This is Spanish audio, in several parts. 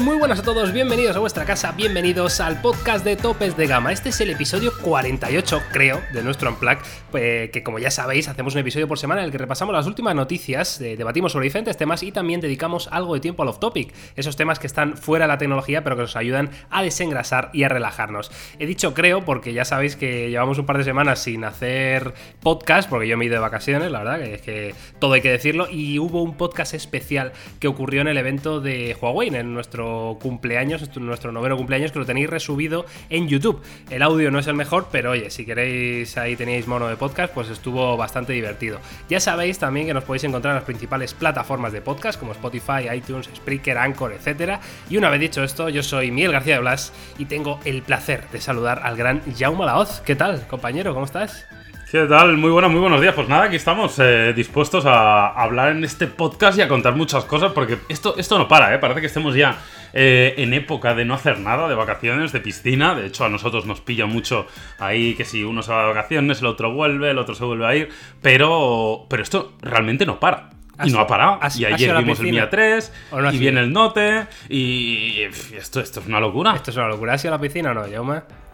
Muy buenas a todos, bienvenidos a vuestra casa, bienvenidos al podcast de Topes de Gama. Este es el episodio 48, creo, de nuestro Unplug, pues, que como ya sabéis, hacemos un episodio por semana en el que repasamos las últimas noticias, eh, debatimos sobre diferentes temas y también dedicamos algo de tiempo al off-topic, esos temas que están fuera de la tecnología pero que nos ayudan a desengrasar y a relajarnos. He dicho creo porque ya sabéis que llevamos un par de semanas sin hacer podcast, porque yo me he ido de vacaciones, la verdad, que es que todo hay que decirlo, y hubo un podcast especial que ocurrió en el evento de Huawei, en nuestro cumpleaños, nuestro noveno cumpleaños, que lo tenéis resubido en YouTube. El audio no es el mejor, pero oye, si queréis, ahí tenéis mono de podcast, pues estuvo bastante divertido. Ya sabéis también que nos podéis encontrar en las principales plataformas de podcast, como Spotify, iTunes, Spreaker, Anchor, etc. Y una vez dicho esto, yo soy Miguel García de Blas y tengo el placer de saludar al gran Jaume Laoz. ¿Qué tal, compañero? ¿Cómo estás? ¿Qué tal? Muy buenos, muy buenos días. Pues nada, aquí estamos eh, dispuestos a hablar en este podcast y a contar muchas cosas porque esto, esto no para, ¿eh? Parece que estemos ya eh, en época de no hacer nada, de vacaciones, de piscina. De hecho, a nosotros nos pilla mucho ahí que si uno se va de vacaciones, el otro vuelve, el otro se vuelve a ir. Pero, pero esto realmente no para. Y no ha parado. y ayer vimos el Mia 3, y viene el Note, y esto, esto es una locura. Esto es una locura. ¿Has ido a la piscina o no, Jaume?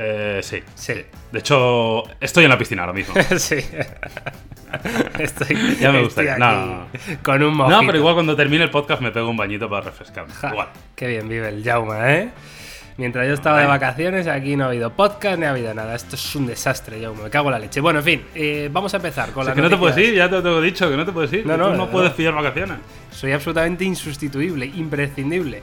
Eh, sí. Sí. De hecho, estoy en la piscina ahora mismo. sí. Estoy, ya me gustaría. No, Con un mojito. No, pero igual cuando termine el podcast me pego un bañito para refrescarme. igual. Qué bien vive el Jauma, ¿eh? Mientras yo estaba de vacaciones, aquí no ha habido podcast ni ha habido nada. Esto es un desastre, Jaume. Me cago en la leche. Bueno, en fin, eh, vamos a empezar con la. Que no te puedes ir, ya te lo tengo dicho, que no te puedes ir. No, no, no, puedes pillar vacaciones. Soy absolutamente insustituible, imprescindible.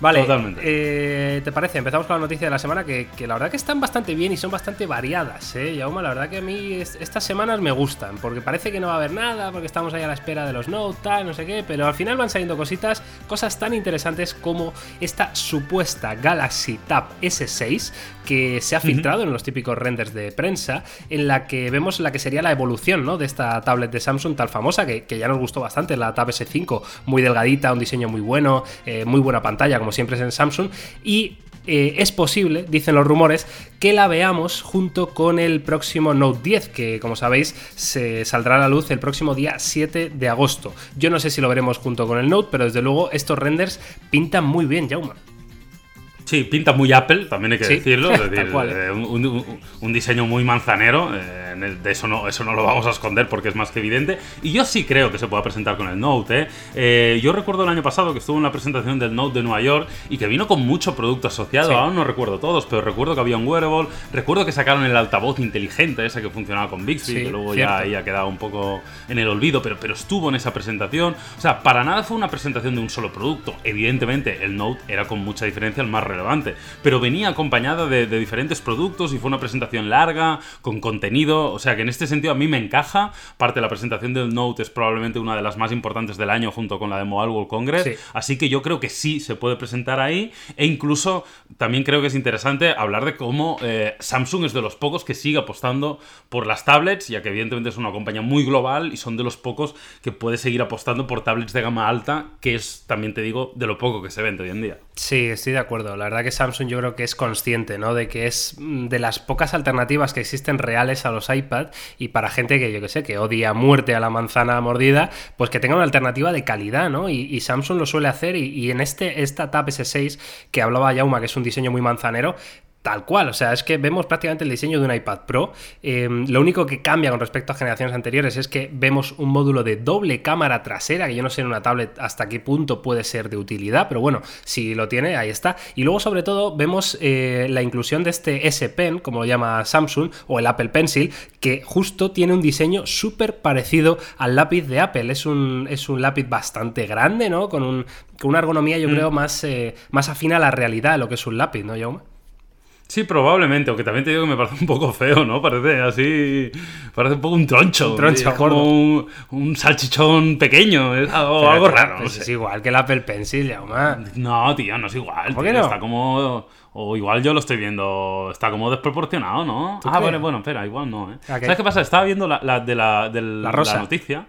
Vale, eh, ¿te parece? Empezamos con la noticia de la semana que, la verdad que están bastante bien y son bastante variadas, ¿eh? Yauma, la verdad que a mí estas semanas me gustan, porque parece que no va a haber nada, porque estamos ahí a la espera de los Note, tal, no sé qué, pero al final van saliendo cositas, cosas tan interesantes como esta supuesta Galaxy Tab S6 que se ha filtrado en los típicos renders de prensa, en la que vemos la que sería la evolución ¿no? de esta tablet de Samsung tal famosa, que, ya nos gustó bastante, la Tab S5, muy delgadita, un diseño muy bueno, eh, muy buena pantalla, como siempre es en Samsung, y eh, es posible, dicen los rumores, que la veamos junto con el próximo Note 10, que como sabéis se saldrá a la luz el próximo día 7 de agosto. Yo no sé si lo veremos junto con el Note, pero desde luego estos renders pintan muy bien, Jauma. Sí, pinta muy Apple, también hay que decirlo. Es decir, eh, un, diseño muy manzanero. Eh, de eso no, eso no lo vamos a esconder porque es más que evidente. Y yo sí creo que se pueda presentar con el Note. ¿eh? yo recuerdo el año pasado que estuvo en la presentación del Note de Nueva York y que vino con mucho producto asociado. Aún no recuerdo todos, pero recuerdo que había un wearable. Recuerdo que sacaron el altavoz inteligente ese que funcionaba con Bixby, que luego ya ahí ha quedado un poco en el olvido, pero, pero estuvo en esa presentación. O sea, para nada fue una presentación de un solo producto. Evidentemente, el Note era con mucha diferencia el más relevante pero venía acompañada de, diferentes productos y fue una presentación larga, con contenido, o sea que en este sentido a mí me encaja. Parte de la presentación del Note es probablemente una de las más importantes del año junto con la de Mobile World Congress, así que yo creo que sí se puede presentar ahí e incluso también creo que es interesante hablar de cómo eh, Samsung es de los pocos que sigue apostando por las tablets, ya que evidentemente es una compañía muy global y son de los pocos que puede seguir apostando por tablets de gama alta, que es, también te digo, de lo poco que se vende hoy en día. Sí, estoy de acuerdo. La verdad que Samsung yo creo que es consciente, ¿no? De que es mm, de las pocas alternativas que existen reales a los iPad y para gente que yo que sé, que odia muerte a la manzana mordida, pues que tenga una alternativa de calidad, ¿no? Y, Samsung lo suele hacer y, en este, esta Tab S6 que hablaba Yauma, que es un diseño muy manzanero, Tal cual, o sea, es que vemos prácticamente el diseño de un iPad Pro. Em, lo único que cambia con respecto a generaciones anteriores es que vemos un módulo de doble cámara trasera, que yo no sé en una tablet hasta qué punto puede ser de utilidad, pero bueno, si lo tiene, ahí está. Y luego, sobre todo, vemos eh, la inclusión de este S Pen, como lo llama Samsung, o el Apple Pencil, que justo tiene un diseño súper parecido al lápiz de Apple. Es un, es un lápiz bastante grande, ¿no? Con, un, con una ergonomía, yo mm. creo, más, eh, más afina a la realidad de lo que es un lápiz, ¿no, Jaume? Sí, probablemente, aunque también te digo que me parece un poco feo, ¿no? Parece así. Parece un poco un troncho. Un troncho, como un, salchichón pequeño. Es algo, raro. Pues es igual que el Apple Pencil, ya, No, tío, no es igual. ¿Por qué no? Está como. O igual yo lo estoy viendo. Está como desproporcionado, ¿no? Ah, bueno, bueno, espera, igual no, ¿eh? ¿Sabes qué pasa? Estaba viendo la, de, la, de la, noticia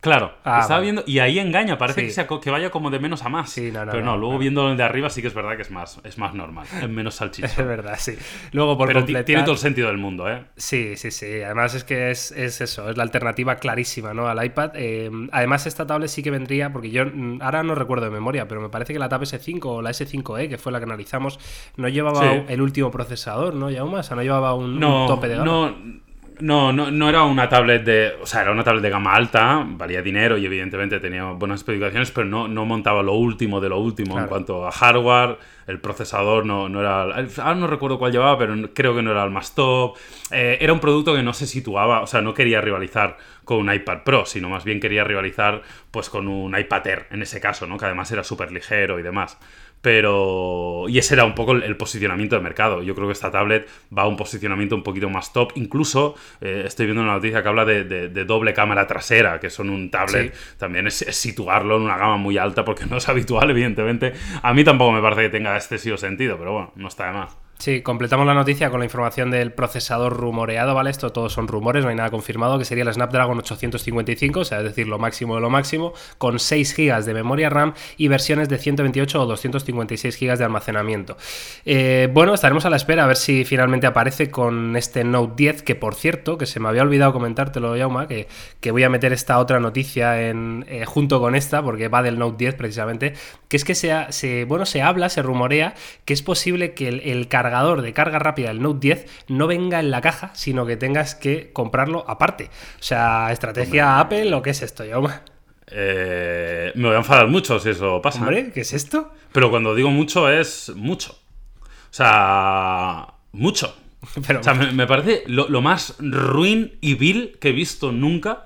Claro, ah, estaba viendo y ahí engaña, parece que, sea, que vaya como de menos a más. Sí, no, no, Pero no, luego viendo el de arriba sí que es verdad que es más, es más normal, es menos salchicha. es verdad, sí. Luego por Pero tiene todo el sentido del mundo, ¿eh? Sí, sí, sí. Además es que es, eso, es la alternativa clarísima, ¿no? Al iPad. Eh, además esta tablet sí que vendría, porque yo mm, ahora no recuerdo de memoria, pero me parece que la Tab S5 o la S5e, que fue la que analizamos, no llevaba el último procesador, ¿no? Ya más, o sea, no llevaba un, un tope de gama. No, no, no, no era una tablet de. O sea, era una tablet de gama alta, valía dinero y evidentemente tenía buenas especificaciones, pero no, no montaba lo último de lo último en cuanto a hardware. El procesador no, no era. Ahora no recuerdo cuál llevaba, pero creo que no era el más top. Eh, era un producto que no se situaba, o sea, no quería rivalizar con un iPad Pro, sino más bien quería rivalizar pues con un iPad Air en ese caso, ¿no? Que además era súper ligero y demás. Pero. Y ese era un poco el, posicionamiento de mercado. Yo creo que esta tablet va a un posicionamiento un poquito más top. Incluso eh, estoy viendo una noticia que habla de, doble cámara trasera, que son un tablet. También es, situarlo en una gama muy alta porque no es habitual, evidentemente. A mí tampoco me parece que tenga excesivo sentido, pero bueno, no está de más. Sí, completamos la noticia con la información del procesador rumoreado, ¿vale? Esto todos son rumores, no hay nada confirmado, que sería el Snapdragon 855, o sea, es decir, lo máximo de lo máximo, con 6 GB de memoria RAM y versiones de 128 o 256 GB de almacenamiento. Eh, bueno, estaremos a la espera a ver si finalmente aparece con este Note 10, que por cierto, que se me había olvidado comentártelo, Yauma, que, que voy a meter esta otra noticia en, eh, junto con esta, porque va del Note 10 precisamente, que es que se, se, bueno, se habla, se rumorea que es posible que el, el cargador de carga rápida del Note 10 no venga en la caja, sino que tengas que comprarlo aparte. O sea, estrategia Apple, ¿o qué es esto, Yauma? Eh, me voy a enfadar mucho si eso pasa. Hombre, ¿qué es esto? Pero cuando digo mucho es mucho. O sea, mucho. O sea, me, parece lo, más ruin y vil que he visto nunca.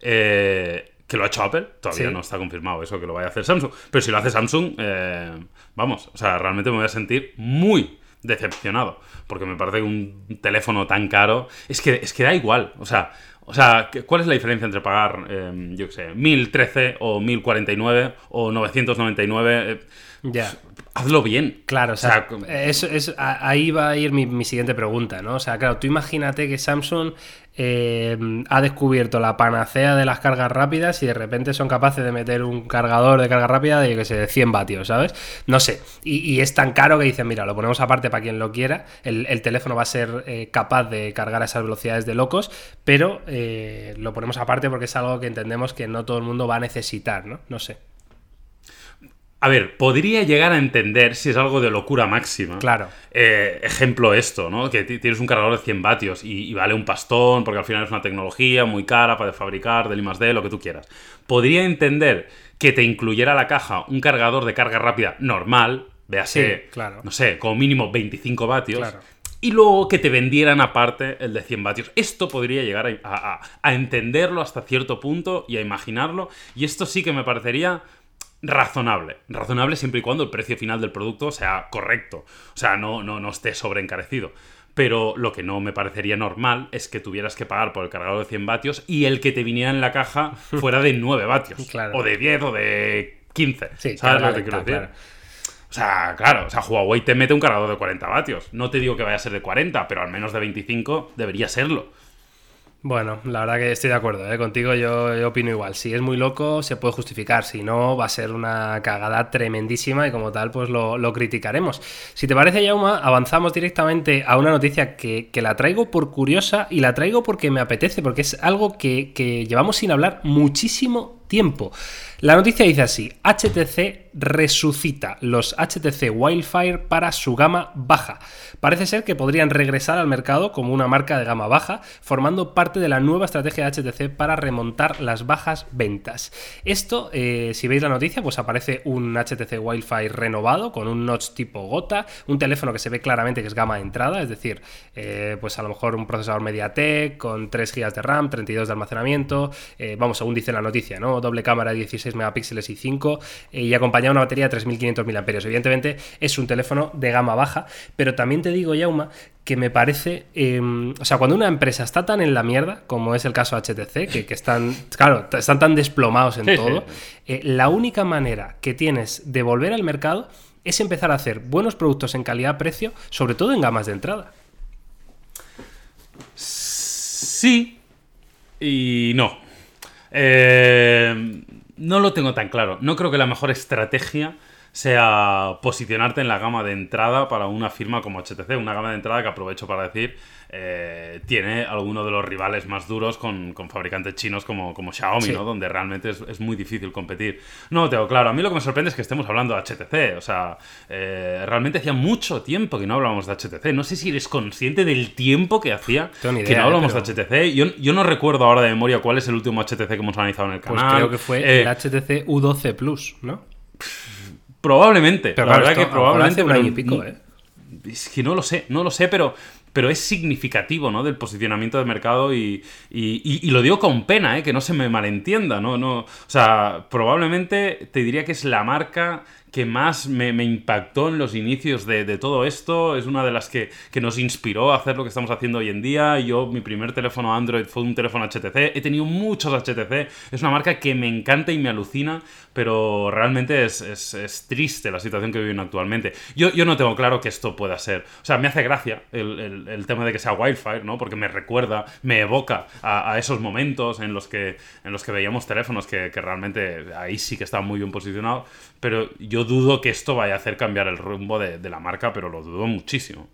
Eh, que lo ha hecho Apple, todavía no está confirmado eso que lo vaya a hacer Samsung. Pero si lo hace Samsung, eh, vamos, o sea, realmente me voy a sentir muy, decepcionado. Porque me parece que un teléfono tan caro. Es que, es que da igual. O sea, o sea, ¿cuál es la diferencia entre pagar, em, yo qué sé, 1013 o 1049 o 999? Eh, ya. Hazlo bien. Claro, o sea, eso, es, ahí va a ir mi, mi, siguiente pregunta, ¿no? O sea, claro, tú imagínate que Samsung eh, ha descubierto la panacea de las cargas rápidas y de repente son capaces de meter un cargador de carga rápida de, que sé, 100 vatios, ¿sabes? No sé. Y, es tan caro que dicen, mira, lo ponemos aparte para quien lo quiera. El, teléfono va a ser eh, capaz de cargar a esas velocidades de locos, pero eh, lo ponemos aparte porque es algo que entendemos que no todo el mundo va a necesitar, ¿no? No sé. A ver, podría llegar a entender si es algo de locura máxima. Claro. Eh, ejemplo esto, ¿no? Que tienes un cargador de 100 vatios y, vale un pastón porque al final es una tecnología muy cara para fabricar, del I D, lo que tú quieras. Podría entender que te incluyera la caja un cargador de carga rápida normal, véase, claro. no sé, como mínimo 25 vatios. Y luego que te vendieran aparte el de 100 vatios. Esto podría llegar a entenderlo hasta cierto punto y a imaginarlo. Y esto sí que me parecería razonable. Razonable siempre y cuando el precio final del producto sea correcto. O sea, no, no, no esté sobreencarecido. Pero lo que no me parecería normal es que tuvieras que pagar por el cargador de 100 vatios y el que te viniera en la caja fuera de 9 vatios. O de 10 o de 15. Sí, ¿Sabes lo que quiero decir? O sea, claro, o sea, Huawei te mete un cargador de 40 vatios. No te digo que vaya a ser de 40, pero al menos de 25 debería serlo. Bueno, la verdad que estoy de acuerdo ¿eh? contigo, yo, opino igual. Si es muy loco, se puede justificar. Si no, va a ser una cagada tremendísima y como tal, pues lo, criticaremos. Si te parece, Yauma, avanzamos directamente a una noticia que, la traigo por curiosa y la traigo porque me apetece, porque es algo que, que llevamos sin hablar muchísimo tiempo. La noticia dice así, HTC resucita los HTC Wildfire para su gama baja. Parece ser que podrían regresar al mercado como una marca de gama baja, formando parte de la nueva estrategia de HTC para remontar las bajas ventas. Esto, eh, si veis la noticia, pues aparece un HTC Wildfire renovado con un notch tipo gota, un teléfono que se ve claramente que es gama de entrada, es decir, eh, pues a lo mejor un procesador MediaTek con 3 GB de RAM, 32 de almacenamiento, eh, vamos, según dice la noticia, ¿no? Doble cámara de 16 megapíxeles y 5 eh, y acompañado una batería de 3500 mAh. Evidentemente es un teléfono de gama baja, pero también te digo, Yauma, que me parece, em, o sea, cuando una empresa está tan en la mierda, como es el caso HTC, que, están, claro, están tan desplomados en todo, eh, la única manera que tienes de volver al mercado es empezar a hacer buenos productos en calidad-precio, sobre todo en gamas de entrada. Sí y no. Eh, no lo tengo tan claro. No creo que la mejor estrategia sea posicionarte en la gama de entrada para una firma como HTC, una gama de entrada que aprovecho para decir eh, tiene algunos de los rivales más duros con, fabricantes chinos como, como Xiaomi, ¿no? Donde realmente es, muy difícil competir. No, tengo claro. A mí lo que me sorprende es que estemos hablando de HTC. O sea, eh, realmente hacía mucho tiempo que no hablábamos de HTC. No sé si eres consciente del tiempo que hacía que no hablamos de HTC. Yo, yo, no recuerdo ahora de memoria cuál es el último HTC que hemos analizado en el pues canal. Pues creo que fue eh, el HTC U12 Plus, ¿no? Probablemente. Pero la verdad que probablemente. Un año y pico, ¿eh? Es que no lo sé, no lo sé, pero pero es significativo, ¿no? Del posicionamiento de mercado y, y, lo digo con pena, ¿eh? Que no se me malentienda, ¿no? no O sea, probablemente te diría que es la marca que más me, impactó en los inicios de, todo esto. Es una de las que, nos inspiró a hacer lo que estamos haciendo hoy en día. Yo, mi primer teléfono Android fue un teléfono HTC. He tenido muchos HTC. Es una marca que me encanta y me alucina, pero realmente es, triste la situación que viven actualmente. Yo, yo, no tengo claro que esto pueda ser. O sea, me hace gracia el, tema de que sea Wildfire, ¿no? Porque me recuerda, me evoca a, esos momentos en los que, en los que veíamos teléfonos que, que realmente ahí sí que estaban muy bien posicionados. Pero yo dudo que esto vaya a hacer cambiar el rumbo de, la marca, pero lo dudo muchísimo.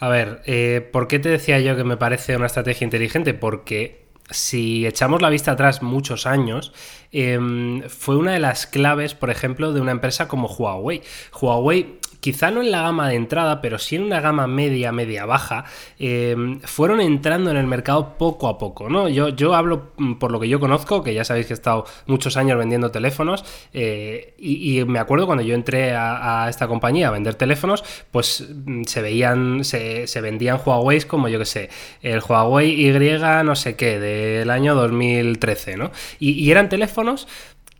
A ver, eh, ¿por qué te decía yo que me parece una estrategia inteligente? Porque si echamos la vista atrás muchos años, em, fue una de las claves, por ejemplo, de una empresa como Huawei. Huawei quizá no en la gama de entrada, pero sí en una gama media, media baja, eh, fueron entrando en el mercado poco a poco, ¿no? Yo, yo hablo mm, por lo que yo conozco, que ya sabéis que he estado muchos años vendiendo teléfonos, eh, y, me acuerdo cuando yo entré a, esta compañía a vender teléfonos, pues mm, se veían, se, vendían Huawei como yo que sé, el Huawei Y no sé qué, del año 2013, ¿no? y eran teléfonos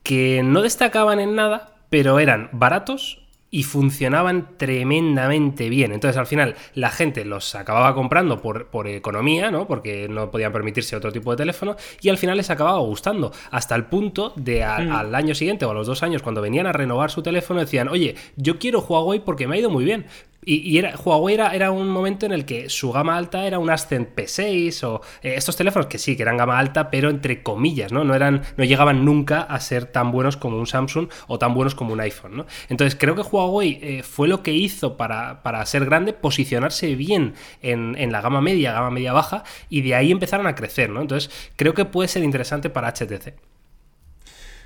que no destacaban en nada, pero eran baratos, y funcionaban tremendamente bien. Entonces al final la gente los acababa comprando por, por, economía, ¿no? Porque no podían permitirse otro tipo de teléfono y al final les acababa gustando. Hasta el punto de mm. al año siguiente o a los dos años cuando venían a renovar su teléfono decían, oye, yo quiero Huawei porque me ha ido muy bien, y, era, Huawei era, un momento en el que su gama alta era un Ascend P6 o eh, estos teléfonos que sí, que eran gama alta, pero entre comillas, ¿no? No, eran, no llegaban nunca a ser tan buenos como un Samsung o tan buenos como un iPhone, ¿no? Entonces creo que Huawei eh, fue lo que hizo para, para, ser grande, posicionarse bien en, en, la gama media, gama media baja, y de ahí empezaron a crecer, ¿no? Entonces creo que puede ser interesante para HTC.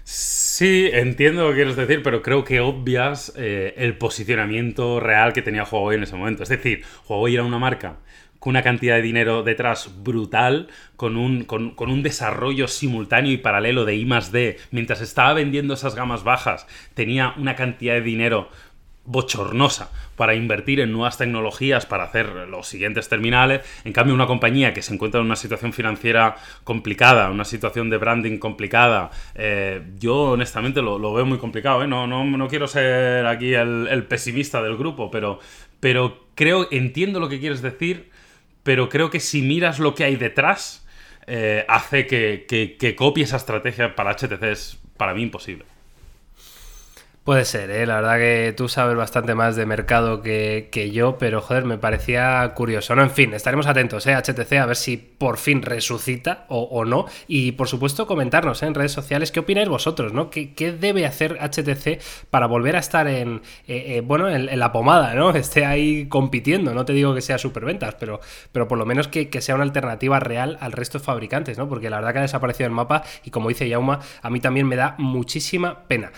Sí, entiendo lo que quieres decir, pero creo que obvias eh, el posicionamiento real que tenía Huawei en ese momento. Es decir, Huawei era una marca con una cantidad de dinero detrás brutal, con un, con un desarrollo simultáneo y paralelo de I +D. Mientras estaba vendiendo esas gamas bajas, tenía una cantidad de dinero bochornosa para invertir en nuevas tecnologías para hacer los siguientes terminales. En cambio, una compañía que se encuentra en una situación financiera complicada, una situación de branding complicada, eh, yo honestamente lo, veo muy complicado. ¿eh? No, no, quiero ser aquí el, pesimista del grupo, pero, pero creo, entiendo lo que quieres decir, pero creo que si miras lo que hay detrás, eh, hace que, que copie esa estrategia para HTC es para mí imposible. Puede ser, ¿eh? la verdad que tú sabes bastante más de mercado que, yo, pero joder, me parecía curioso. No, en fin, estaremos atentos, ¿eh? HTC, a ver si por fin resucita o, no. Y por supuesto, comentarnos ¿eh? en redes sociales qué opináis vosotros, ¿no? ¿Qué, debe hacer HTC para volver a estar en, eh, eh, bueno, en, la pomada, ¿no? Esté ahí compitiendo. No te digo que sea superventas, pero, pero por lo menos que, que, sea una alternativa real al resto de fabricantes, ¿no? Porque la verdad que ha desaparecido el mapa y como dice Yauma, a mí también me da muchísima pena.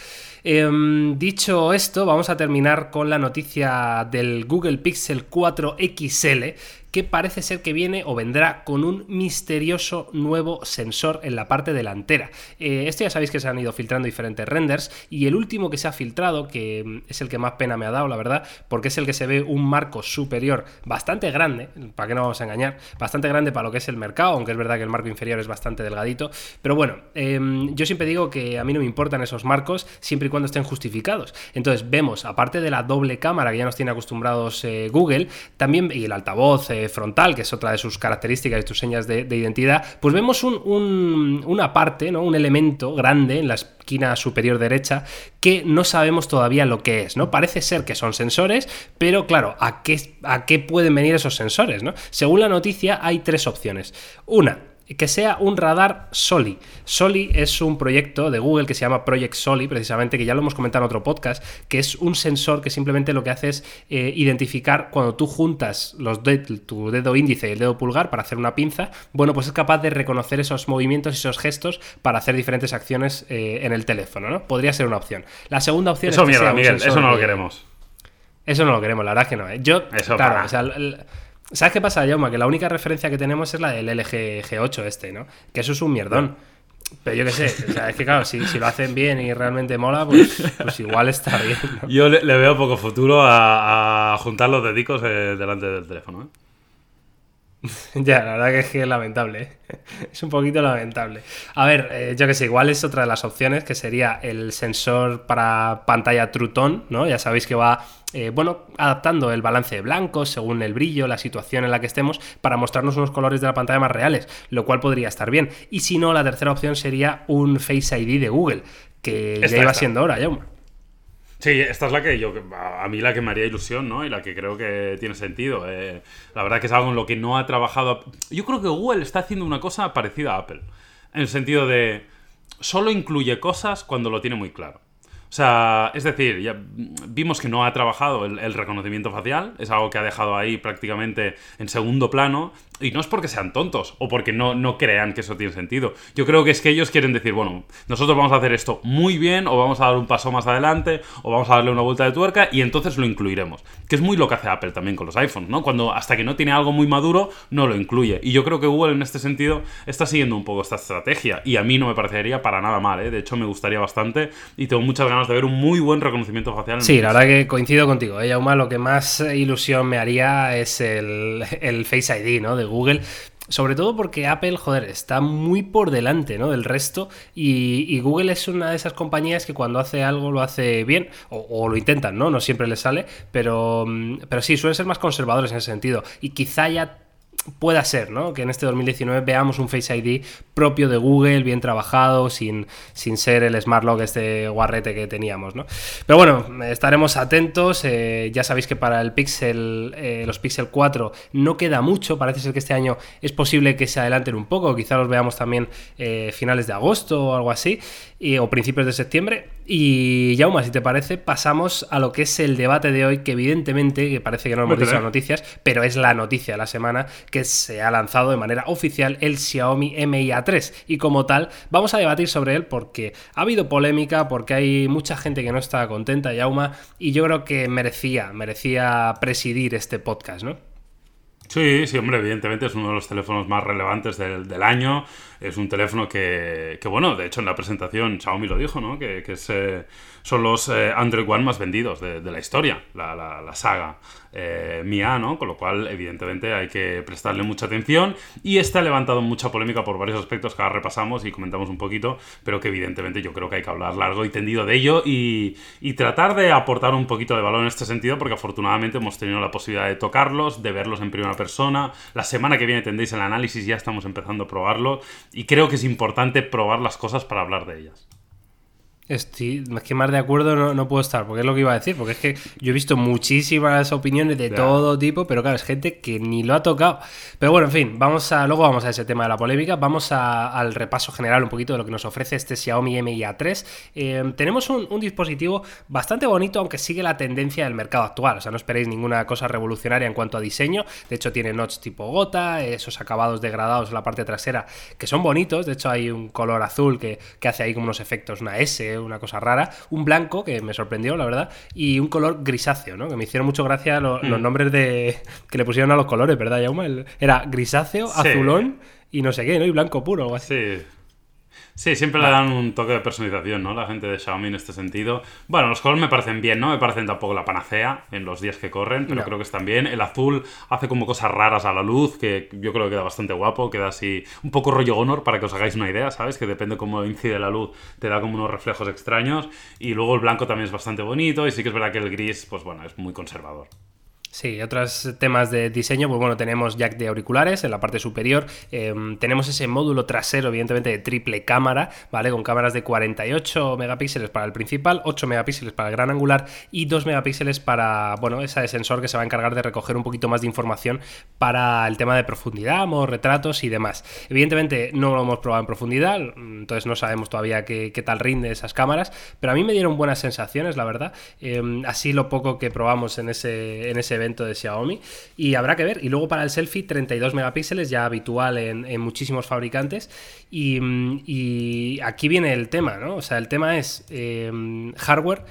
Em, dicho esto, vamos a terminar con la noticia del Google Pixel 4 XL, que parece ser que viene o vendrá con un misterioso nuevo sensor en la parte delantera. Eh, esto ya sabéis que se han ido filtrando diferentes renders y el último que se ha filtrado, que mm, es el que más pena me ha dado, la verdad, porque es el que se ve un marco superior bastante grande, para que no vamos a engañar, bastante grande para lo que es el mercado, aunque es verdad que el marco inferior es bastante delgadito, pero bueno, em, yo siempre digo que a mí no me importan esos marcos siempre y cuando estén justificados. Entonces vemos, aparte de la doble cámara que ya nos tiene acostumbrados eh, Google, también, y el altavoz, frontal, que es otra de sus características y sus señas de, identidad, pues vemos una parte, ¿no? un elemento grande en la esquina superior derecha que no sabemos todavía lo que es, ¿no? Parece ser que son sensores, pero claro, ¿a qué, a qué pueden venir esos sensores, ¿no? Según la noticia hay tres opciones. Una, que sea un radar SOLI. SOLI es un proyecto de Google que se llama Project SOLI, precisamente, que ya lo hemos comentado en otro podcast, que es un sensor que simplemente lo que hace es eh, identificar cuando tú juntas los tu dedo índice y el dedo pulgar para hacer una pinza, bueno, pues es capaz de reconocer esos movimientos y esos gestos para hacer diferentes acciones eh, en el teléfono, ¿no? Podría ser una opción. La segunda opción eso, es que mierda, Miguel, eso no lo queremos. Eso no lo queremos, la verdad es que no. ¿eh? Yo, eso claro, o sea, ¿Sabes qué pasa, Jauma? Que la única referencia que tenemos es la del LG G8 este, ¿no? Que eso es un mierdón. Pero yo qué sé, o sea, es que claro, si, lo hacen bien y realmente mola, pues, pues igual está bien. Yo le, veo poco futuro a, juntar los dedicos eh, delante del teléfono. ¿eh? ya, la verdad que es que es lamentable. ¿eh? Es un poquito lamentable. A ver, eh, yo que sé, igual es otra de las opciones, que sería el sensor para pantalla True Tone, ¿no? Ya sabéis que va eh, bueno, adaptando el balance de blancos según el brillo, la situación en la que estemos, para mostrarnos unos colores de la pantalla más reales, lo cual podría estar bien. Y si no, la tercera opción sería un Face ID de Google, que ya iba siendo hora, ya. Sí, esta es la que yo, a mí la que me haría ilusión, ¿no? Y la que creo que tiene sentido. Eh, la verdad que es algo en lo que no ha trabajado. Yo creo que Google está haciendo una cosa parecida a Apple. En el sentido de. Solo incluye cosas cuando lo tiene muy claro. O sea, es decir, ya vimos que no ha trabajado el, reconocimiento facial, es algo que ha dejado ahí prácticamente en segundo plano, y no es porque sean tontos o porque no, no crean que eso tiene sentido. Yo creo que es que ellos quieren decir, bueno, nosotros vamos a hacer esto muy bien, o vamos a dar un paso más adelante, o vamos a darle una vuelta de tuerca, y entonces lo incluiremos. Que es muy lo que hace Apple también con los iPhones, ¿no? Cuando hasta que no tiene algo muy maduro, no lo incluye. Y yo creo que Google en este sentido está siguiendo un poco esta estrategia, y a mí no me parecería para nada mal, ¿eh? De hecho, me gustaría bastante, y tengo muchas ganas de ver un muy buen reconocimiento facial. Sí, la verdad que coincido contigo. ¿eh? lo que más ilusión me haría es el, Face ID ¿no? de Google. Sobre todo porque Apple, joder, está muy por delante ¿no? del resto y, Google es una de esas compañías que cuando hace algo lo hace bien o, o, lo intentan, ¿no? No siempre le sale, pero, pero sí, suelen ser más conservadores en ese sentido y quizá ya pueda ser, ¿no? Que en este 2019 veamos un Face ID propio de Google, bien trabajado, sin, sin ser el Smart Lock este guarrete que teníamos, ¿no? Pero bueno, estaremos atentos. Eh, ya sabéis que para el Pixel, eh, los Pixel 4 no queda mucho. Parece ser que este año es posible que se adelanten un poco. Quizá los veamos también eh, finales de agosto o algo así, o principios de septiembre. Y Jauma, si te parece, pasamos a lo que es el debate de hoy, que evidentemente, que parece que no hemos dicho las noticias, pero es la noticia de la semana, que se ha lanzado de manera oficial el Xiaomi MIA3. Y como tal, vamos a debatir sobre él porque ha habido polémica, porque hay mucha gente que no está contenta, Jauma, y yo creo que merecía, merecía presidir este podcast, ¿no? Sí, sí, hombre, evidentemente es uno de los teléfonos más relevantes del, año. Es un teléfono que, que, bueno, de hecho en la presentación Xiaomi lo dijo, ¿no? Que, que es, son los eh, Android One más vendidos de, la historia, la, la, saga eh, Mia, ¿no? Con lo cual, evidentemente, hay que prestarle mucha atención. Y ha levantado mucha polémica por varios aspectos que ahora repasamos y comentamos un poquito, pero que evidentemente yo creo que hay que hablar largo y tendido de ello y, y tratar de aportar un poquito de valor en este sentido, porque afortunadamente hemos tenido la posibilidad de tocarlos, de verlos en primera persona. La semana que viene tendréis el análisis, ya estamos empezando a probarlo y creo que es importante probar las cosas para hablar de ellas. Estoy, es que más de acuerdo no, puedo estar, porque es lo que iba a decir, porque es que yo he visto muchísimas opiniones de todo tipo, pero claro, es gente que ni lo ha tocado. Pero bueno, en fin, vamos a, luego vamos a ese tema de la polémica, vamos al repaso general un poquito de lo que nos ofrece este Xiaomi Mi A3. Eh, tenemos un, dispositivo bastante bonito, aunque sigue la tendencia del mercado actual, o sea, no esperéis ninguna cosa revolucionaria en cuanto a diseño, de hecho tiene notch tipo gota, esos acabados degradados en la parte trasera que son bonitos, de hecho hay un color azul que, que hace ahí como unos efectos, una S, una cosa rara, un blanco, que me sorprendió, la verdad, y un color grisáceo, ¿no? Que me hicieron mucho gracia los, mm. nombres de que le pusieron a los colores, ¿verdad, Yauma? Era grisáceo, azulón y no sé qué, ¿no? Y blanco puro o así. Sí. Sí, siempre le dan un toque de personalización, ¿no? La gente de Xiaomi en este sentido. Bueno, los colores me parecen bien, ¿no? Me parecen tampoco la panacea en los días que corren, pero creo que están bien. El azul hace como cosas raras a la luz, que yo creo que queda bastante guapo, queda así un poco rollo Honor para que os hagáis una idea, ¿sabes? Que depende cómo incide la luz, te da como unos reflejos extraños. Y luego el blanco también es bastante bonito y sí que es verdad que el gris, pues bueno, es muy conservador. Sí, otros temas de diseño, pues bueno, tenemos jack de auriculares en la parte superior, em, tenemos ese módulo trasero, evidentemente, de triple cámara, ¿vale? Con cámaras de 48 megapíxeles para el principal, 8 megapíxeles para el gran angular y 2 megapíxeles para, bueno, ese sensor que se va a encargar de recoger un poquito más de información para el tema de profundidad, modo retratos y demás. Evidentemente no lo hemos probado en profundidad, entonces no sabemos todavía qué, tal rinde esas cámaras, pero a mí me dieron buenas sensaciones, la verdad. Em, así lo poco que probamos en ese, en ese evento de Xiaomi y habrá que ver. Y luego para el selfie 32 megapíxeles, ya habitual en, muchísimos fabricantes. Y, aquí viene el tema, ¿no? O sea, el tema es eh, hardware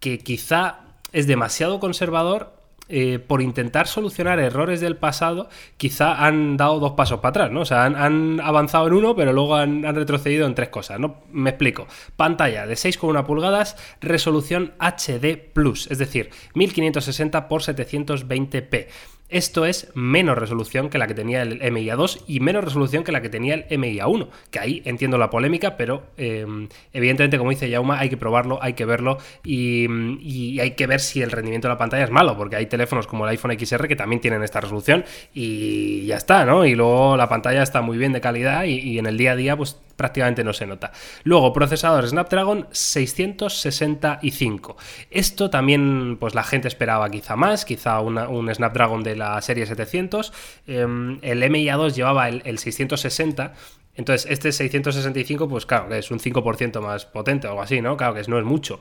que quizá es demasiado conservador eh, por intentar solucionar errores del pasado, quizá han dado dos pasos para atrás, ¿no? O sea, han, avanzado en uno, pero luego han, retrocedido en tres cosas, ¿no? Me explico. Pantalla de 6,1 pulgadas, resolución HD es decir, 1560 x 720p. Esto es menos resolución que la que tenía el MIA2 y menos resolución que la que tenía el MIA1, que ahí entiendo la polémica, pero em, evidentemente, como dice Yauma, hay que probarlo, hay que verlo y, hay que ver si el rendimiento de la pantalla es malo, porque hay teléfonos como el iPhone XR que también tienen esta resolución y ya está, ¿no? Y luego la pantalla está muy bien de calidad y, y en el día a día, pues prácticamente no se nota. Luego, procesador Snapdragon 665. Esto también, pues la gente esperaba quizá más, quizá un Snapdragon de la serie 700. Em, el MIA2 llevaba el, 660. Entonces, este 665, pues claro, que es un 5% más potente o algo así, ¿no? Claro que no es mucho.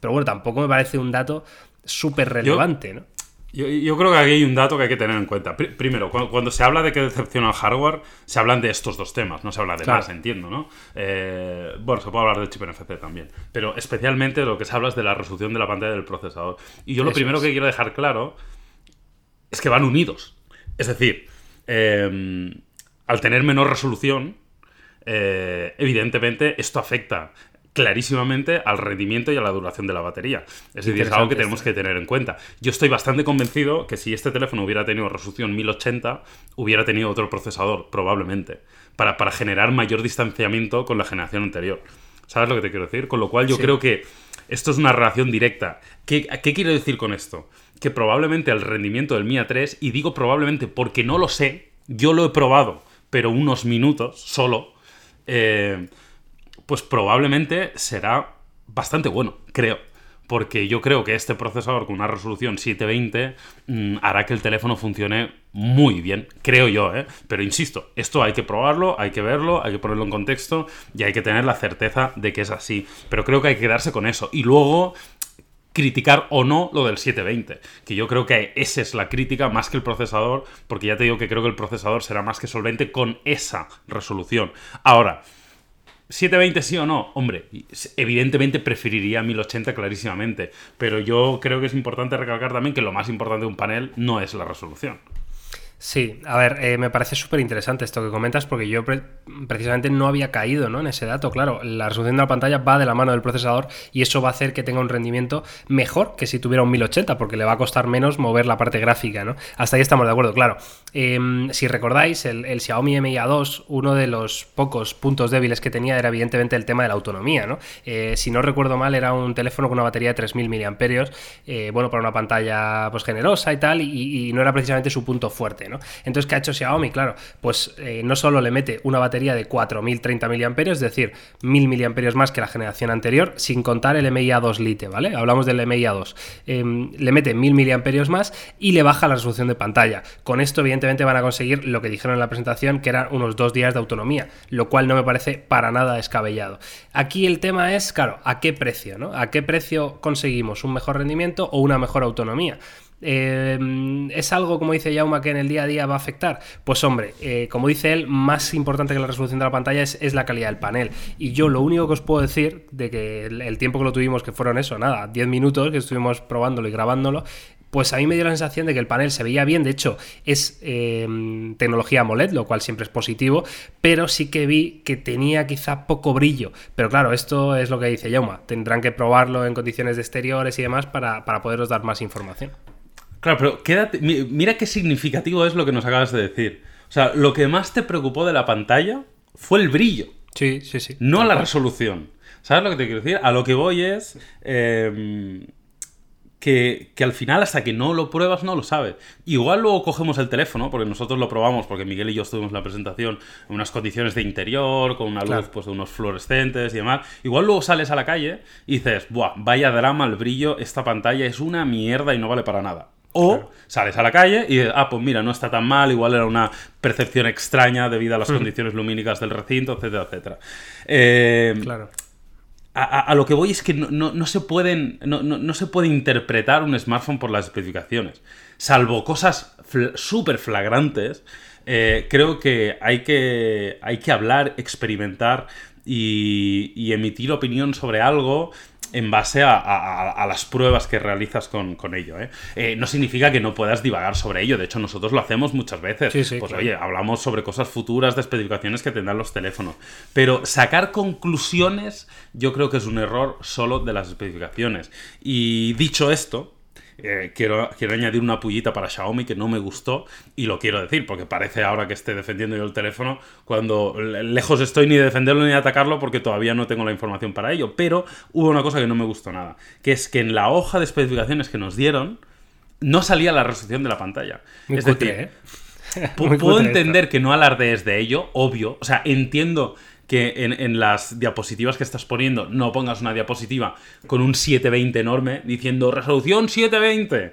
Pero bueno, tampoco me parece un dato súper relevante, ¿no? Yo, creo que aquí hay un dato que hay que tener en cuenta. primero, cuando, se habla de que decepciona el hardware, se hablan de estos dos temas, no se habla de más, entiendo, ¿no? Eh, bueno, se puede hablar del chip NFC también, pero especialmente lo que se habla es de la resolución de la pantalla del procesador. Y yo lo primero que quiero dejar claro es que van unidos. Es decir, em, al tener menor resolución, eh, evidentemente esto afecta clarísimamente al rendimiento y a la duración de la batería. Es decir, es algo que tenemos que tener en cuenta. Yo estoy bastante convencido que si este teléfono hubiera tenido resolución 1080, hubiera tenido otro procesador, probablemente, para, para generar mayor distanciamiento con la generación anterior. ¿Sabes lo que te quiero decir? Con lo cual yo creo que esto es una relación directa. ¿Qué, ¿Qué quiero decir con esto? Que probablemente el rendimiento del Mia 3, y digo probablemente porque no lo sé, yo lo he probado, pero unos minutos solo, eh, pues probablemente será bastante bueno, creo. Porque yo creo que este procesador con una resolución 720 mm, hará que el teléfono funcione muy bien, creo yo, ¿eh? Pero insisto, esto hay que probarlo, hay que verlo, hay que ponerlo en contexto y hay que tener la certeza de que es así. Pero creo que hay que quedarse con eso. Y luego criticar o no lo del 720, que yo creo que esa es la crítica más que el procesador, porque ya te digo que creo que el procesador será más que solvente con esa resolución. Ahora, 720 sí o no, hombre, evidentemente preferiría 1080 clarísimamente, pero yo creo que es importante recalcar también que lo más importante de un panel no es la resolución. Sí, a ver, eh, me parece súper interesante esto que comentas porque yo precisamente no había caído ¿no? en ese dato. Claro, la resolución de la pantalla va de la mano del procesador y eso va a hacer que tenga un rendimiento mejor que si tuviera un 1080 porque le va a costar menos mover la parte gráfica. ¿no? Hasta ahí estamos de acuerdo, claro. Em, si recordáis, el, Xiaomi Mi A2, uno de los pocos puntos débiles que tenía era evidentemente el tema de la autonomía. ¿no? Eh, si no recuerdo mal, era un teléfono con una batería de 3.000 mAh, eh, bueno, para una pantalla pues, generosa y tal, y no era precisamente su punto fuerte. Entonces, ¿qué ha hecho Xiaomi? Claro, pues eh, no solo le mete una batería de 4.030 mAh, es decir, 1.000 mAh más que la generación anterior, sin contar el MIA2 Lite, ¿vale? Hablamos del MIA2. Em, le mete 1.000 mAh más y le baja la resolución de pantalla. Con esto, evidentemente, van a conseguir lo que dijeron en la presentación, que eran unos dos días de autonomía, lo cual no me parece para nada descabellado. Aquí el tema es, claro, ¿a qué precio? ¿no? ¿A qué precio conseguimos un mejor rendimiento o una mejor autonomía? Em, ¿Es algo, como dice Yauma, que en el día a día va a afectar? Pues hombre, eh, como dice él, más importante que la resolución de la pantalla es, la calidad del panel. Y yo lo único que os puedo decir, de que el, tiempo que lo tuvimos, que fueron eso, nada, 10 minutos que estuvimos probándolo y grabándolo, pues a mí me dio la sensación de que el panel se veía bien, de hecho es em, tecnología AMOLED, lo cual siempre es positivo, pero sí que vi que tenía quizá poco brillo. Pero claro, esto es lo que dice Yauma, tendrán que probarlo en condiciones de exteriores y demás para, para poderos dar más información. Claro, pero quédate, mira qué significativo es lo que nos acabas de decir. O sea, lo que más te preocupó de la pantalla fue el brillo. Sí, sí, sí. No la resolución. ¿Sabes lo que te quiero decir? A lo que voy es... Em, que, al final hasta que no lo pruebas no lo sabes. Igual luego cogemos el teléfono, porque nosotros lo probamos, porque Miguel y yo estuvimos en la presentación en unas condiciones de interior, con una luz pues, de unos fluorescentes y demás. Igual luego sales a la calle y dices, Buah, vaya drama el brillo, esta pantalla es una mierda y no vale para nada. O sales a la calle y dices, ah, pues mira, no está tan mal, igual era una percepción extraña debido a las condiciones lumínicas del recinto, etcétera, etcétera. Eh, claro a, lo que voy es que no, se pueden. No, se puede interpretar un smartphone por las especificaciones. Salvo cosas súper flagrantes. Eh, creo que hay, que hay que hablar, experimentar y, y, emitir opinión sobre algo en base a, las pruebas que realizas con, ello. ¿eh? ¿eh? no significa que no puedas divagar sobre ello, de hecho nosotros lo hacemos muchas veces. pues oye, hablamos sobre cosas futuras de especificaciones que tendrán los teléfonos. Pero sacar conclusiones yo creo que es un error solo de las especificaciones. Y dicho esto, eh, quiero, quiero añadir una pullita para Xiaomi que no me gustó y lo quiero decir porque parece ahora que esté defendiendo yo el teléfono cuando lejos estoy ni de defenderlo ni de atacarlo porque todavía no tengo la información para ello. Pero hubo una cosa que no me gustó nada, que es que en la hoja de especificaciones que nos dieron no salía la resolución de la pantalla. es decir, ¿eh? puedo entender que no alardees de ello, obvio. O sea, entiendo que en, las diapositivas que estás poniendo no pongas una diapositiva con un 720 enorme diciendo resolución 720,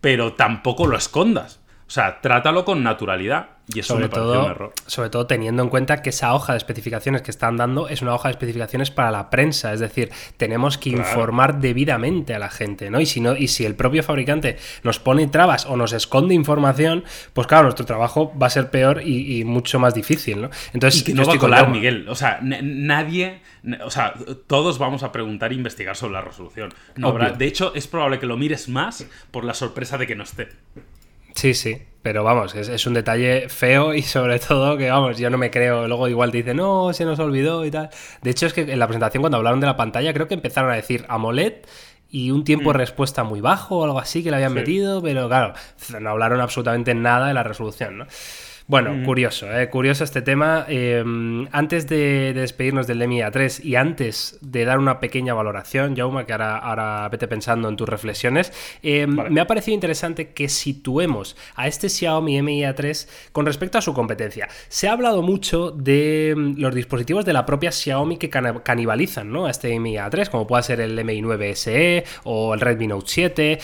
pero tampoco lo escondas. O sea, trátalo con naturalidad. Y eso sobre me todo, un error. Sobre todo teniendo en cuenta que esa hoja de especificaciones que están dando es una hoja de especificaciones para la prensa. Es decir, tenemos que informar debidamente a la gente, ¿no? Y si no, y si el propio fabricante nos pone trabas o nos esconde información, pues claro, nuestro trabajo va a ser peor y, mucho más difícil, ¿no? Entonces, y que no va a colar, Miguel. O sea, nadie. O sea, todos vamos a preguntar e investigar sobre la resolución. No de hecho, es probable que lo mires más por la sorpresa de que no esté. Sí, sí, pero vamos, es, un detalle feo y sobre todo que, vamos, yo no me creo. Luego igual te dicen, no, se nos olvidó y tal. De hecho, es que en la presentación cuando hablaron de la pantalla creo que empezaron a decir AMOLED y un tiempo de mm. respuesta muy bajo o algo así que le habían metido, pero claro, no hablaron absolutamente nada de la resolución, ¿no? Bueno, mm. curioso, ¿eh? curioso este tema. Em, antes de, despedirnos del Mi A3 y antes de dar una pequeña valoración, Jauma, que ahora, ahora vete pensando en tus reflexiones, em, me ha parecido interesante que situemos a este Xiaomi Mi A3 con respecto a su competencia. Se ha hablado mucho de em, los dispositivos de la propia Xiaomi que canibalizan ¿no? a este Mi A3, como pueda ser el Mi 9 SE o el Redmi Note 7,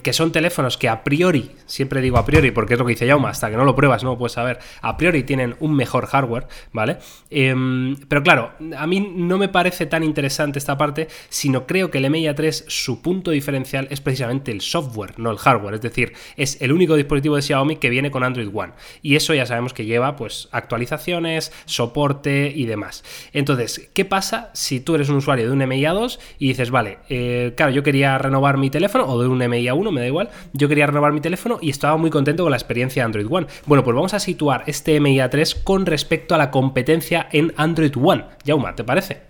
que son teléfonos que a priori, siempre digo a priori porque es lo que dice Jauma, hasta que no lo pruebas no puedes ver, a priori tienen un mejor hardware, ¿vale? Em, pero claro, a mí no me parece tan interesante esta parte, sino creo que el MIA 3, su punto diferencial es precisamente el software, no el hardware. Es decir, es el único dispositivo de Xiaomi que viene con Android One. Y eso ya sabemos que lleva pues actualizaciones, soporte y demás. Entonces, ¿qué pasa si tú eres un usuario de un MIA 2 y dices, vale, eh, claro, yo quería renovar mi teléfono, o de un MIA 1, me da igual, yo quería renovar mi teléfono y estaba muy contento con la experiencia de Android One. Bueno, pues vamos a situar este MIA 3 con respecto a la competencia en Android One. Yauma, ¿te parece?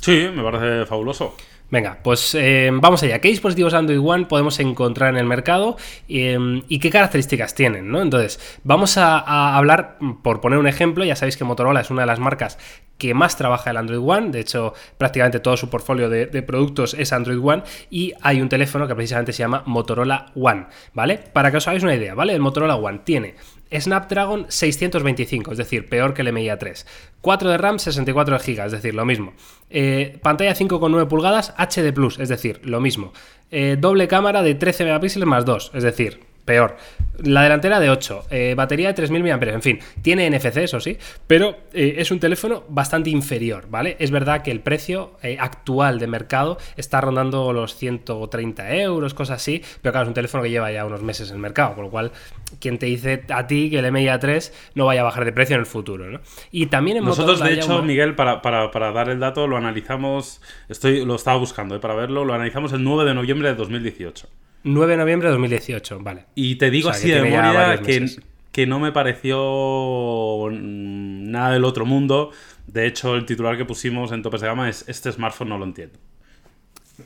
Sí, me parece fabuloso. Venga, pues eh, vamos allá. ¿Qué dispositivos Android One podemos encontrar en el mercado eh, y qué características tienen? ¿no? Entonces, vamos a, hablar, por poner un ejemplo, ya sabéis que Motorola es una de las marcas que más trabaja el Android One, de hecho prácticamente todo su portfolio de, de, productos es Android One y hay un teléfono que precisamente se llama Motorola One, ¿vale? Para que os hagáis una idea, ¿vale? El Motorola One tiene Snapdragon 625, es decir, peor que el MIA 3. 4 de RAM, 64 GB, es decir, lo mismo. Eh, pantalla 5,9 pulgadas, HD Plus, es decir, lo mismo. Eh, doble cámara de 13 megapíxeles más 2, es decir, peor. La delantera de 8, eh, batería de 3.000 mAh, en fin, tiene NFC, eso sí, pero eh, es un teléfono bastante inferior, ¿vale? Es verdad que el precio eh, actual de mercado está rondando los 130 euros, cosas así, pero claro, es un teléfono que lleva ya unos meses en el mercado, por lo cual, quien te dice a ti que el MIA 3 no vaya a bajar de precio en el futuro, ¿no? Y también en Nosotros, de hecho, Miguel, para, para, dar el dato, lo analizamos, estoy, lo estaba buscando para verlo, lo analizamos el 9 de noviembre de 2018. 9 de noviembre de 2018, vale. Y te digo así de memoria que, que, no me pareció nada del otro mundo. De hecho, el titular que pusimos en topes de gama es Este smartphone no lo entiendo.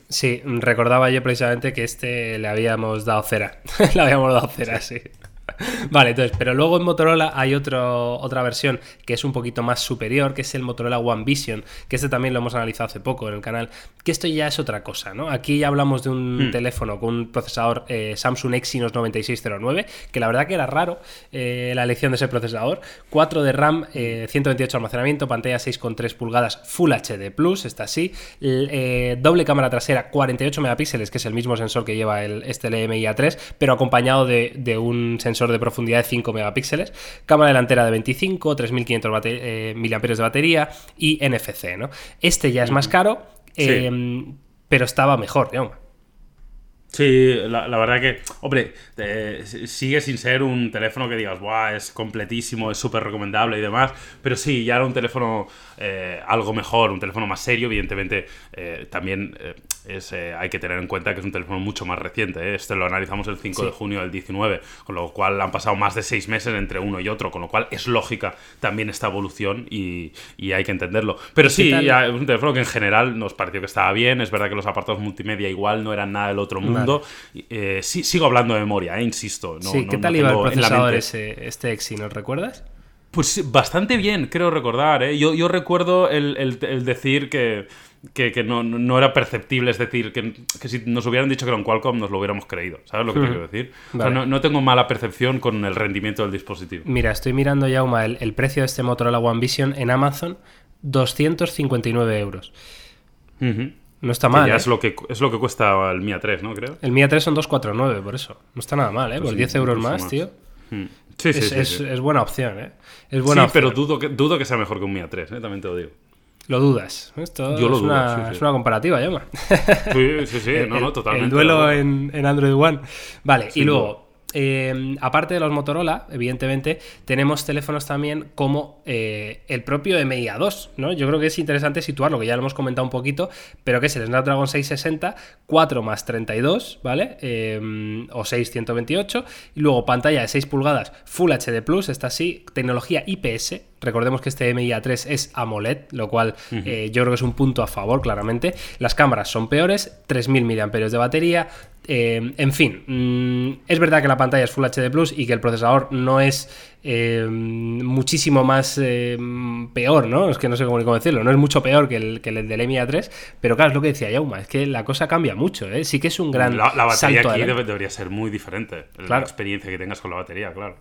Sí, recordaba yo precisamente que este le habíamos dado cera. le habíamos dado cera, sí. vale, entonces, pero luego en Motorola hay otro, otra versión que es un poquito más superior, que es el Motorola One Vision, que este también lo hemos analizado hace poco en el canal, que esto ya es otra cosa, ¿no? Aquí ya hablamos de un hmm. teléfono con un procesador eh, Samsung Exynos 9609, que la verdad que era raro eh, la elección de ese procesador, 4 de RAM, 128 de almacenamiento, pantalla 6,3 pulgadas Full HD Plus, está así, doble cámara trasera 48 megapíxeles, que es el mismo sensor que lleva el, este LMIA3, pero acompañado de, de un sensor de profundidad de 5 megapíxeles, cámara delantera de 25, 3500 eh, mAh de batería y NFC, ¿no? Este ya es más caro, em, pero estaba mejor, digamos. Sí, la, verdad que, hombre, sigue sin ser un teléfono que digas, Buah, es completísimo, es súper recomendable y demás, pero sí, ya era un teléfono eh, algo mejor, un teléfono más serio, evidentemente eh, también eh, hay que tener en cuenta que es un teléfono mucho más reciente, este lo analizamos el 5 de junio del 19, con lo cual han pasado más de seis meses entre uno y otro, con lo cual es lógica también esta evolución y, hay que entenderlo. Pero sí, es un teléfono que en general nos pareció que estaba bien, es verdad que los apartados multimedia igual no eran nada del otro mundo, eh, sí, sigo hablando de memoria, eh, insisto. No, sí, ¿qué tal iba el procesador ese, este Exynos, recuerdas? Pues bastante bien, creo recordar. ¿eh? Yo, yo recuerdo el, decir que, que, no, no, era perceptible, es decir, que, si nos hubieran dicho que era un Qualcomm nos lo hubiéramos creído. ¿Sabes lo que quiero decir? no, tengo mala percepción con el rendimiento del dispositivo. Mira, estoy mirando ya el, el precio de este Motorola One Vision en Amazon, 259 euros. No está mal. ¿eh? es, lo que, es lo que cuesta el Mia 3, ¿no? Creo. El Mia 3 son 249, por eso. No está nada mal, ¿eh? Pues por 10 euros más, tío. Hmm. Sí, sí, es, sí, es, buena opción, ¿eh? Es buena sí, pero dudo que, dudo que sea mejor que un Mia 3, ¿eh? también te lo digo. Lo dudas. Esto Yo lo es, dudo, una, es una comparativa, llama. Sí, sí, sí, no, no, totalmente. El duelo en, en Android One. Vale, y luego, Em, aparte de los Motorola, evidentemente, tenemos teléfonos también como eh, el propio MIA2, ¿no? Yo creo que es interesante situarlo, que ya lo hemos comentado un poquito, pero que es el Snapdragon 660, 4 más 32, ¿vale? Em, o 628, y luego pantalla de 6 pulgadas Full HD Plus, está así, tecnología IPS, Recordemos que este MIA3 es AMOLED, lo cual eh, yo creo que es un punto a favor, claramente. Las cámaras son peores, 3.000 mAh de batería, eh, en fin, mm, es verdad que la pantalla es Full HD Plus y que el procesador no es eh, muchísimo más eh, peor, ¿no? Es que no sé cómo, decirlo, no es mucho peor que el, que el del Mi A3, pero claro, es lo que decía Yauma, es que la cosa cambia mucho, ¿eh? Sí que es un gran. La, batería aquí debería ser muy diferente, la experiencia que tengas con la batería, claro.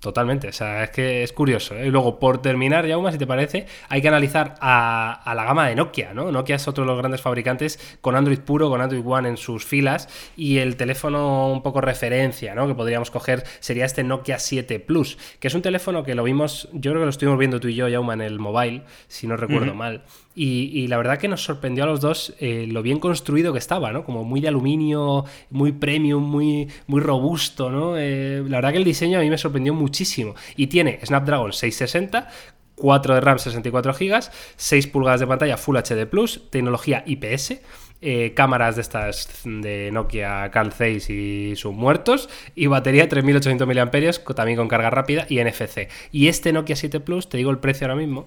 Totalmente, o sea, es que es curioso. ¿eh? Y luego, por terminar, Yauma, si te parece, hay que analizar a, la gama de Nokia, ¿no? Nokia es otro de los grandes fabricantes con Android puro, con Android One en sus filas, y el teléfono un poco referencia, ¿no? Que podríamos coger sería este Nokia 7 Plus, que es un teléfono que lo vimos, yo creo que lo estuvimos viendo tú y yo, Yauma, en el mobile, si no recuerdo mal. Y, la verdad que nos sorprendió a los dos eh, lo bien construido que estaba, ¿no? Como muy de aluminio, muy premium, muy, muy robusto, ¿no? Eh, la verdad que el diseño a mí me sorprendió muchísimo. Y tiene Snapdragon 660, 4 de RAM, 64 GB, 6 pulgadas de pantalla Full HD Plus, tecnología IPS. Eh, cámaras de estas de Nokia Cal 6 y sus muertos y batería 3800 mAh también con carga rápida y NFC. Y este Nokia 7 Plus, te digo el precio ahora mismo,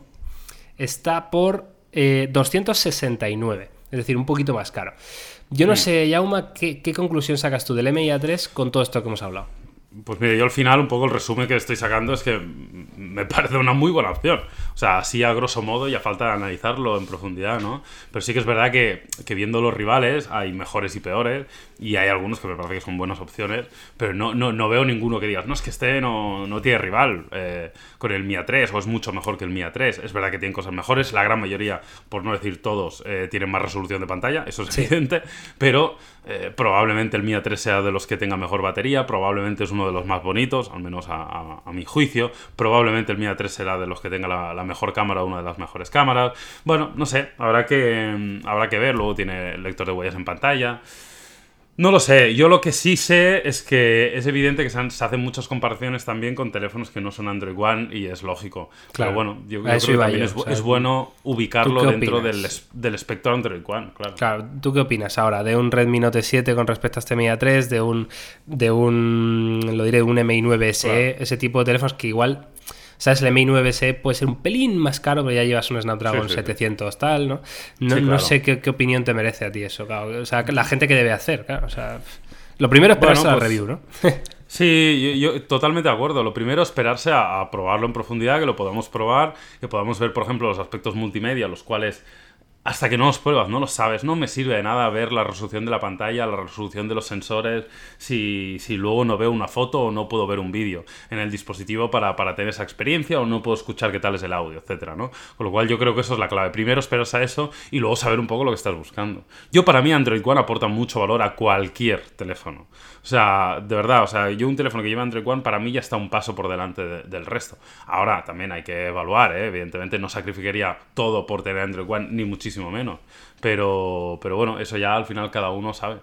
está por 269, eh, es decir, un poquito más caro. Yo no sé, Yauma, ¿qué, ¿qué, conclusión sacas tú del MIA3 con todo esto que hemos hablado? Pues mire, yo al final un poco el resumen que estoy sacando es que me parece una muy buena opción. O sea, así a grosso modo ya falta analizarlo en profundidad, ¿no? Pero sí que es verdad que, que viendo los rivales hay mejores y peores y hay algunos que me parece que son buenas opciones, pero no, no, no veo ninguno que digas, no, es que este no, no tiene rival eh, con el Mia 3 o es mucho mejor que el Mia 3. Es verdad que tienen cosas mejores, la gran mayoría, por no decir todos, eh, tienen más resolución de pantalla, eso es evidente, pero eh, probablemente el Mia 3 sea de los que tenga mejor batería, probablemente es uno de los más bonitos, al menos a, mi juicio. Probablemente el Mia 3 será de los que tenga la, mejor cámara, una de las mejores cámaras. Bueno, no sé, habrá que, habrá que ver. Luego tiene lector de huellas en pantalla. No lo sé, yo lo que sí sé es que es evidente que se, hacen muchas comparaciones también con teléfonos que no son Android One y es lógico. Claro. Pero bueno, yo, creo que también es, bueno ubicarlo dentro del, del, espectro Android One, claro. Claro, ¿tú qué opinas ahora de un Redmi Note 7 con respecto a este Mi A3, de un, de un, lo diré, un MI 9 SE, ese tipo de teléfonos que igual ¿Sabes? El Mi 9S puede ser un pelín más caro, pero ya llevas un Snapdragon 700 tal, ¿no? No, no sé qué, opinión te merece a ti eso, claro. O sea, la gente que debe hacer, claro. O sea, Lo primero es la pues review, ¿no? sí, yo, totalmente de acuerdo. Lo primero es esperarse a, probarlo en profundidad, que lo podamos probar, que podamos ver, por ejemplo, los aspectos multimedia, los cuales hasta que no los pruebas, no lo sabes. No me sirve de nada ver la resolución de la pantalla, la resolución de los sensores, si, si luego no veo una foto o no puedo ver un vídeo en el dispositivo para, para, tener esa experiencia o no puedo escuchar qué tal es el audio, etcétera, ¿no? Con lo cual yo creo que eso es la clave. Primero esperas a eso y luego saber un poco lo que estás buscando. Yo para mí Android One aporta mucho valor a cualquier teléfono. O sea, de verdad, o sea, yo un teléfono que lleva Android One para mí ya está un paso por delante del resto. Ahora también hay que evaluar, ¿eh? evidentemente no sacrificaría todo por tener Android One, ni muchísimo menos. Pero, pero bueno, eso ya al final cada uno sabe.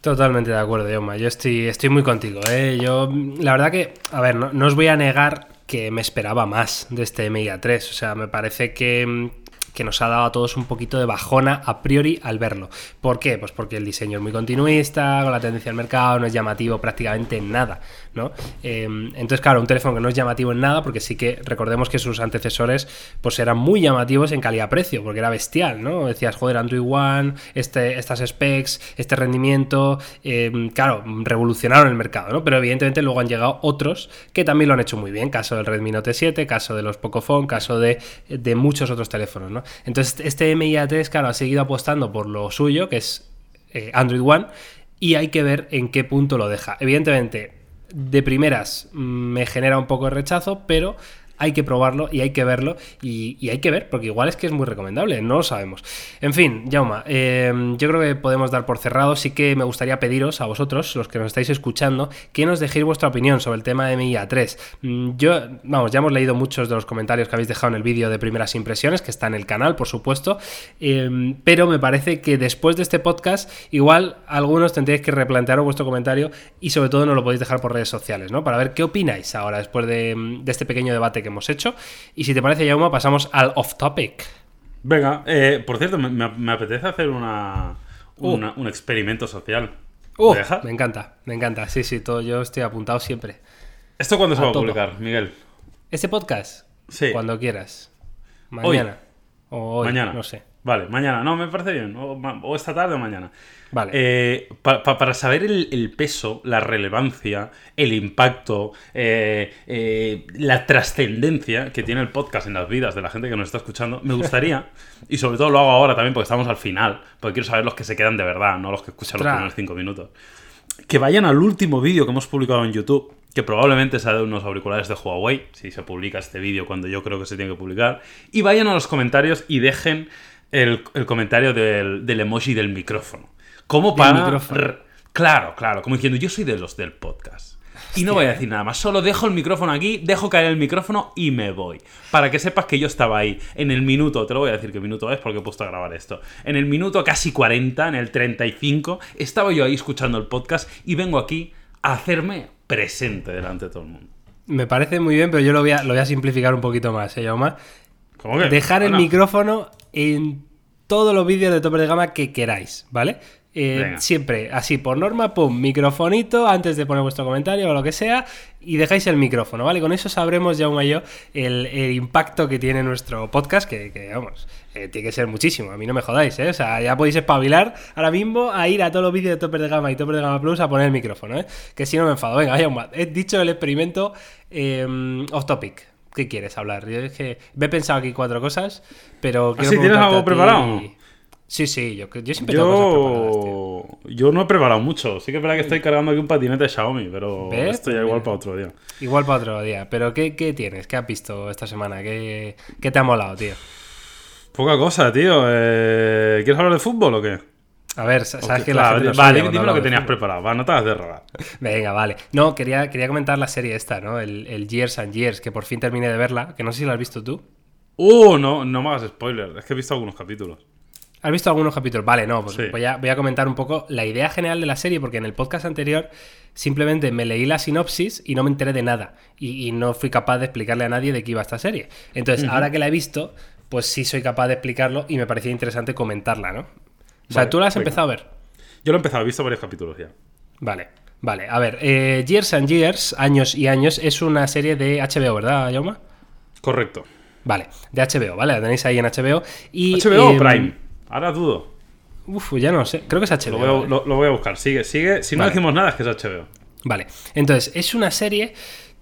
Totalmente de acuerdo, Yoma. Yo estoy, estoy muy contigo. ¿eh? Yo, la verdad que, a ver, no, no os voy a negar que me esperaba más de este Media 3. O sea, me parece que, que nos ha dado a todos un poquito de bajona a priori al verlo. ¿Por qué? Pues porque el diseño es muy continuista, con la tendencia del mercado, no es llamativo prácticamente en nada, ¿no? Em, entonces, claro, un teléfono que no es llamativo en nada, porque sí que recordemos que sus antecesores pues eran muy llamativos en calidad-precio, porque era bestial, ¿no? Decías, joder, Android One, este, estas specs, este rendimiento, em, claro, revolucionaron el mercado, ¿no? Pero evidentemente luego han llegado otros que también lo han hecho muy bien, caso del Redmi Note 7, caso de los Pocophone, caso de muchos otros teléfonos, ¿no? Entonces, este MIA3, claro, ha seguido apostando por lo suyo, que es eh, Android One, y hay que ver en qué punto lo deja. Evidentemente, de primeras mm, me genera un poco de rechazo, pero hay que probarlo y hay que verlo y, hay que ver, porque igual es que es muy recomendable, no lo sabemos. En fin, Jauma, em, yo creo que podemos dar por cerrado. Sí que me gustaría pediros a vosotros, los que nos estáis escuchando, que nos dejéis vuestra opinión sobre el tema de MIA 3. Mm, yo, vamos, ya hemos leído muchos de los comentarios que habéis dejado en el vídeo de primeras impresiones, que está en el canal, por supuesto, em, pero me parece que después de este podcast, igual algunos tendréis que replantearos vuestro comentario y sobre todo nos lo podéis dejar por redes sociales, ¿no? Para ver qué opináis ahora después de, de este pequeño debate que hemos hecho. Y si te parece, Yauma, pasamos al off topic. Venga, eh, por cierto, me, apetece hacer una, uh. un experimento social. Uh, me encanta, me encanta. Sí, sí, todo, yo estoy apuntado siempre. ¿Esto cuándo se va a publicar, Miguel? ¿Este podcast? Sí. Cuando quieras. Mañana. O hoy, Mañana. No sé. Vale, mañana. No, me parece bien. O, esta tarde o mañana. Vale. Eh, para saber el, peso, la relevancia, el impacto, eh, eh, la trascendencia que tiene el podcast en las vidas de la gente que nos está escuchando, me gustaría, y sobre todo lo hago ahora también porque estamos al final, porque quiero saber los que se quedan de verdad, no los que escuchan los primeros cinco minutos, que vayan al último vídeo que hemos publicado en YouTube que probablemente sea de unos auriculares de Huawei, si se publica este vídeo cuando yo creo que se tiene que publicar, y vayan a los comentarios y dejen el, comentario del, emoji del micrófono. ¿Cómo para...? Claro, claro, como diciendo, yo soy de los del podcast. Y no voy a decir nada más, solo dejo el micrófono aquí, dejo caer el micrófono y me voy. Para que sepas que yo estaba ahí en el minuto, te lo voy a decir qué minuto es porque he puesto a grabar esto. En el minuto casi 40, en el 35, estaba yo ahí escuchando el podcast y vengo aquí a hacerme presente delante de todo el mundo. Me parece muy bien, pero yo lo voy a, lo voy a simplificar un poquito más, ¿eh, Yauma? ¿Cómo que? Dejar el micrófono en todos los vídeos de tope de gama que queráis, ¿vale? Eh, siempre, así por norma, pum, microfonito antes de poner vuestro comentario o lo que sea y dejáis el micrófono, ¿vale? Con eso sabremos ya un yo el, impacto que tiene nuestro podcast, que, vamos, eh, tiene que ser muchísimo, a mí no me jodáis, ¿eh? O sea, ya podéis espabilar ahora mismo a ir a todos los vídeos de tope de gama y tope de gama plus a poner el micrófono, ¿eh? Que si no me enfado, venga, vaya He dicho el experimento eh, off topic. ¿Qué quieres hablar? Yo es que me he pensado aquí cuatro cosas, pero... ¿Ah, tienes algo preparado? Sí, sí, yo, yo siempre tengo cosas preparadas, Yo no he preparado mucho. Sí que es verdad que estoy cargando aquí un patinete de Xiaomi, pero esto ya igual para otro día. Igual para otro día. Pero ¿qué, qué tienes? ¿Qué has visto esta semana? ¿Qué, qué te ha molado, tío? Poca cosa, tío. Eh, ¿Quieres hablar de fútbol o qué? A ver, ¿sabes que la Vale, dime lo que tenías preparado, va, no te de robar. Venga, vale. No, quería, quería comentar la serie esta, ¿no? El, el, Years and Years, que por fin terminé de verla, que no sé si la has visto tú. Uh, no, no me hagas spoiler, es que he visto algunos capítulos. ¿Has visto algunos capítulos? Vale, no, pues voy, a, voy, a, comentar un poco la idea general de la serie, porque en el podcast anterior simplemente me leí la sinopsis y no me enteré de nada. Y, no fui capaz de explicarle a nadie de qué iba esta serie. Entonces, ahora que la he visto, pues sí soy capaz de explicarlo y me parecía interesante comentarla, ¿no? O sea, ¿tú la has empezado a ver? Yo lo he empezado, he visto varios capítulos ya. Vale, vale. A ver, eh, Years and Years, Años y Años, es una serie de HBO, ¿verdad, Yoma? Correcto. Vale, de HBO, ¿vale? La tenéis ahí en HBO. Y, ¿HBO o em, Prime? Ahora dudo. Uf, ya no sé. Creo que es HBO. Lo voy a, buscar. Sigue, sigue. Si no decimos nada, es que es HBO. Vale. Entonces, es una serie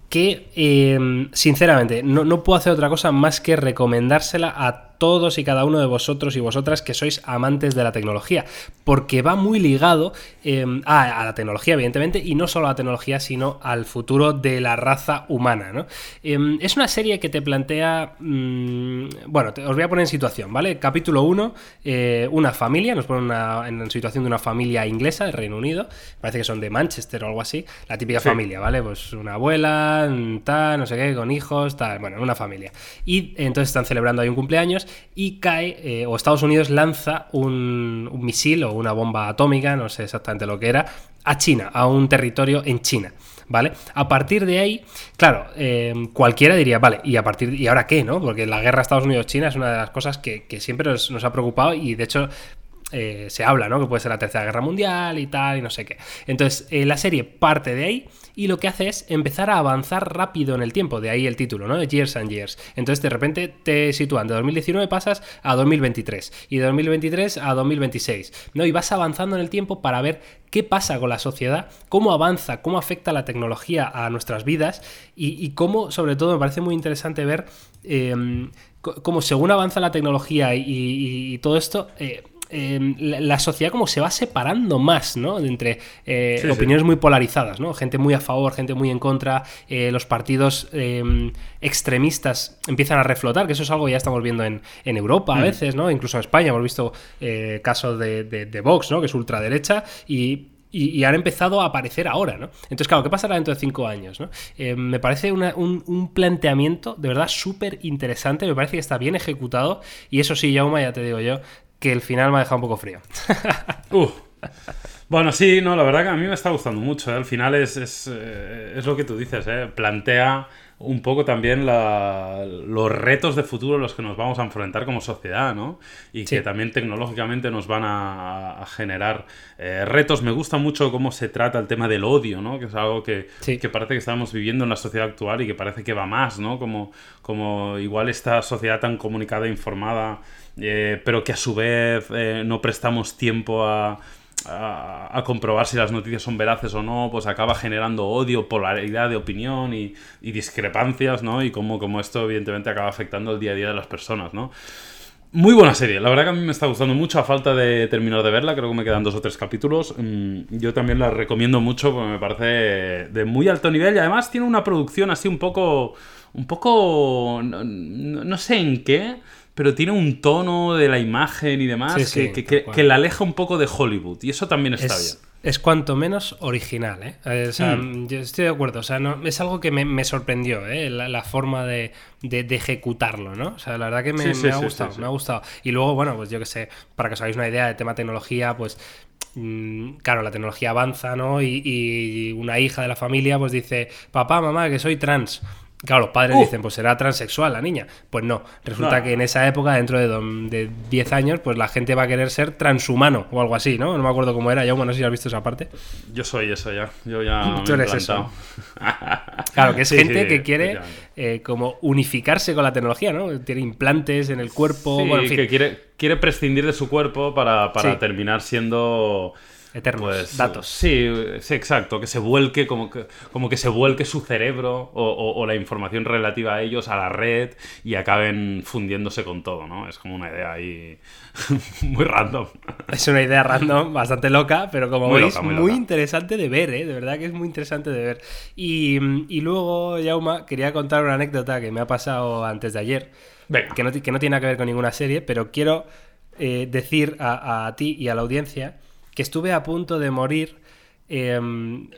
que, em, sinceramente, no, no puedo hacer otra cosa más que recomendársela a todos y cada uno de vosotros y vosotras que sois amantes de la tecnología, porque va muy ligado em, a, la tecnología, evidentemente, y no solo a la tecnología, sino al futuro de la raza humana. Em, es una serie que te plantea, mm, bueno, os voy a poner en situación, ¿vale? Capítulo 1, eh, una familia, nos pone en situación de una familia inglesa del Reino Unido, parece que son de Manchester o algo así, la típica familia, ¿vale? Pues una abuela, tal, no sé qué, con hijos, tal, bueno, una familia. Y entonces están celebrando ahí un cumpleaños y cae, eh, o Estados Unidos lanza un, misil o una bomba atómica, no sé exactamente lo que era, a China, a un territorio en China. ¿Vale? A partir de ahí, claro, eh, cualquiera diría, vale, ¿y a partir ¿y ahora qué, no? Porque la guerra Estados Unidos-China es una de las cosas que, siempre nos, ha preocupado y de hecho eh, se habla, ¿no? Que puede ser la Tercera Guerra Mundial y tal, y no sé qué. Entonces, la serie parte de ahí y lo que hace es empezar a avanzar rápido en el tiempo, de ahí el título, ¿no? Years and Years. Entonces de repente te sitúan, de 2019 pasas a 2023 y de 2023 a 2026, ¿no? Y vas avanzando en el tiempo para ver qué pasa con la sociedad, cómo avanza, cómo afecta la tecnología a nuestras vidas y, cómo, sobre todo, me parece muy interesante ver em, cómo según avanza la tecnología y, todo esto, eh, Em, la, sociedad como se va separando más, ¿no? Entre eh, opiniones muy polarizadas, ¿no? Gente muy a favor, gente muy en contra, eh, los partidos em, extremistas empiezan a reflotar, que eso es algo que ya estamos viendo en, Europa a mm. veces, ¿no? Incluso en España hemos visto eh, casos de, Vox, ¿no? Que es ultraderecha y y, han empezado a aparecer ahora, ¿no? Entonces, claro, ¿qué pasará dentro de cinco años? ¿no? me parece un, planteamiento de verdad súper interesante, me parece que está bien ejecutado y eso sí, Jauma, ya te digo yo, que el final me ha dejado un poco frío. Uh. Bueno, sí, no, la verdad que a mí me está gustando mucho. ¿eh? Al final es, es, eh, es, lo que tú dices, ¿eh? plantea un poco también los retos de futuro a los que nos vamos a enfrentar como sociedad, ¿no? Y que también tecnológicamente nos van a, generar eh, retos. Me gusta mucho cómo se trata el tema del odio, ¿no? Que es algo que, que, parece que estamos viviendo en la sociedad actual y que parece que va más, ¿no? Como, como igual esta sociedad tan comunicada e informada, eh, pero que a su vez eh, no prestamos tiempo a a, comprobar si las noticias son veraces o no, pues acaba generando odio, polaridad de opinión y, discrepancias, ¿no? Y como, como esto evidentemente acaba afectando el día a día de las personas, ¿no? Muy buena serie, la verdad que a mí me está gustando mucho, a falta de terminar de verla, creo que me quedan dos o tres capítulos. Mm, yo también la recomiendo mucho porque me parece de muy alto nivel y además tiene una producción así un poco, un poco, no sé en qué, pero tiene un tono de la imagen y demás que, la aleja un poco de Hollywood. Y eso también está bien. Es cuanto menos original, ¿eh? eh o sea, hmm. yo estoy de acuerdo. O sea, no, es algo que me, sorprendió, ¿eh? La, forma de, ejecutarlo, ¿no? O sea, la verdad que me, ha gustado, me ha gustado. Y luego, bueno, pues yo que sé, para que os hagáis una idea de tema tecnología, pues mm, claro, la tecnología avanza, ¿no? Y, y, una hija de la familia pues dice, papá, mamá, que soy trans. Claro, los padres dicen, pues será transexual la niña. Pues no, resulta que en esa época, dentro de, 10 años, pues la gente va a querer ser transhumano o algo así, ¿no? No me acuerdo cómo era, yo, no sé si has visto esa parte. Yo soy eso ya, yo ya... Tú eres eso. claro, que es gente que quiere eh, como unificarse con la tecnología, ¿no? Tiene implantes en el cuerpo, bueno, que quiere, quiere prescindir de su cuerpo para, para terminar siendo eternos pues, datos. Sí, sí, exacto, que se vuelque, como que, como que se vuelque su cerebro o, la información relativa a ellos a la red y acaben fundiéndose con todo, ¿no? Es como una idea ahí muy random. Es una idea random, bastante loca, pero como veis, muy, interesante de ver, ¿eh? De verdad que es muy interesante de ver. Y, luego, Yauma, quería contar una anécdota que me ha pasado antes de ayer, que no, que no, tiene nada que ver con ninguna serie, pero quiero eh, decir a ti y a la audiencia que estuve a punto de morir em,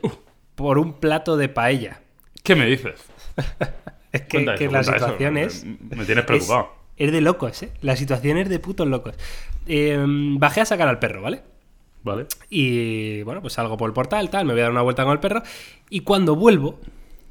por un plato de paella. ¿Qué me dices? es que, la situación es... Me, tienes preocupado. Es, de locos, ¿eh? La situación es de putos locos. Em, bajé a sacar al perro, ¿vale? Vale. Y bueno, pues salgo por el portal, tal, me voy a dar una vuelta con el perro. Y cuando vuelvo,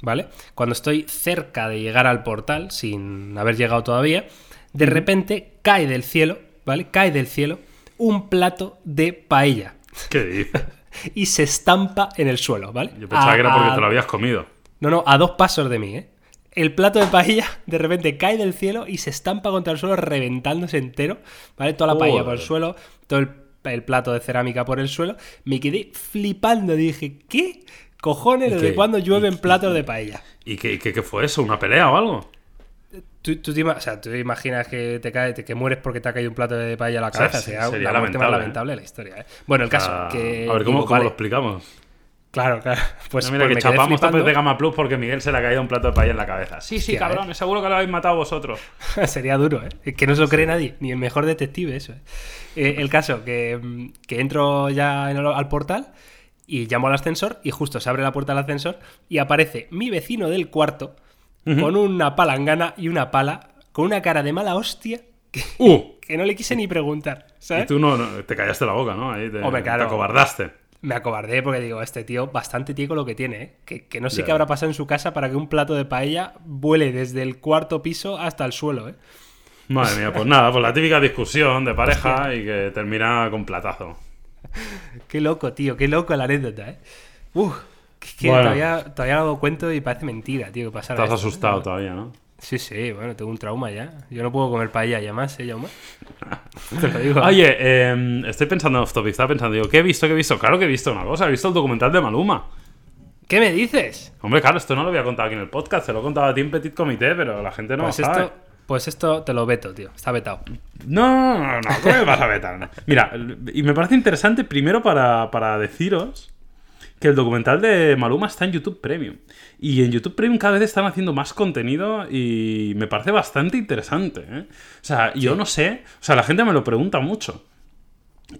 ¿vale? Cuando estoy cerca de llegar al portal, sin haber llegado todavía, de repente cae del cielo, ¿vale? Cae del cielo un plato de paella. ¿Qué dices? y se estampa en el suelo, ¿vale? Yo pensaba que era porque te lo habías comido. No, no, a dos pasos de mí, ¿eh? El plato de paella de repente cae del cielo y se estampa contra el suelo reventándose entero, ¿vale? Toda la paella por el suelo, todo el el plato de cerámica por el suelo, me quedé flipando. Dije, ¿qué cojones desde cuándo llueven platos de paella? ¿Y qué, qué, fue eso? ¿Una pelea o algo? ¿Tú, te, o sea, ¿tú imaginas que te cae, que mueres porque te ha caído un plato de paella a la cabeza? sería, la lamentable, más lamentable la historia. ¿eh? Bueno, el caso que... A ver, ¿cómo, lo explicamos? Claro, claro. Pues, mira, pues que chapamos topes de Gama Plus porque Miguel se le ha caído un plato de paella en la cabeza. Sí, sí, cabrón, ¿eh? seguro que lo habéis matado vosotros. Sería duro, ¿eh? Es que no se lo cree nadie, ni el mejor detective, eso. ¿eh? eh el caso, que, que entro ya al portal y llamo al ascensor y justo se abre la puerta del ascensor y aparece mi vecino del cuarto con una palangana y una pala, con una cara de mala hostia que, uh. que no le quise ni preguntar. ¿sabes? Y tú no, te callaste la boca, ¿no? Ahí te, te acobardaste me acobardé porque digo, este tío bastante tico lo que tiene, ¿eh? que, no sé qué habrá pasado en su casa para que un plato de paella vuele desde el cuarto piso hasta el suelo. ¿eh? Madre mía, pues nada, pues la típica discusión de pareja y que termina con platazo. qué loco, tío, qué loco la anécdota, ¿eh? Uf, que, todavía, todavía no cuento y parece mentira, tío, que pasara. Estás asustado todavía, ¿no? Sí, sí, bueno, tengo un trauma ya. Yo no puedo comer paella ya más, ¿eh, Jaume? Te lo digo. Oye, eh, estoy pensando off topic, estaba pensando, digo, ¿qué he visto? ¿Qué he visto? Claro que he visto una cosa, he visto el documental de Maluma. ¿Qué me dices? Hombre, claro, esto no lo había contado aquí en el podcast, se lo he contado a ti en Petit Comité, pero la gente no pues lo sabe. Esto, pues esto te lo veto, tío, está vetado. No, no, no, ¿cómo me vas a vetar? Mira, y me parece interesante primero para, para deciros que el documental de Maluma está en YouTube Premium. Y en YouTube Premium cada vez están haciendo más contenido y me parece bastante interesante. ¿eh? O sea, yo no sé, o sea, la gente me lo pregunta mucho.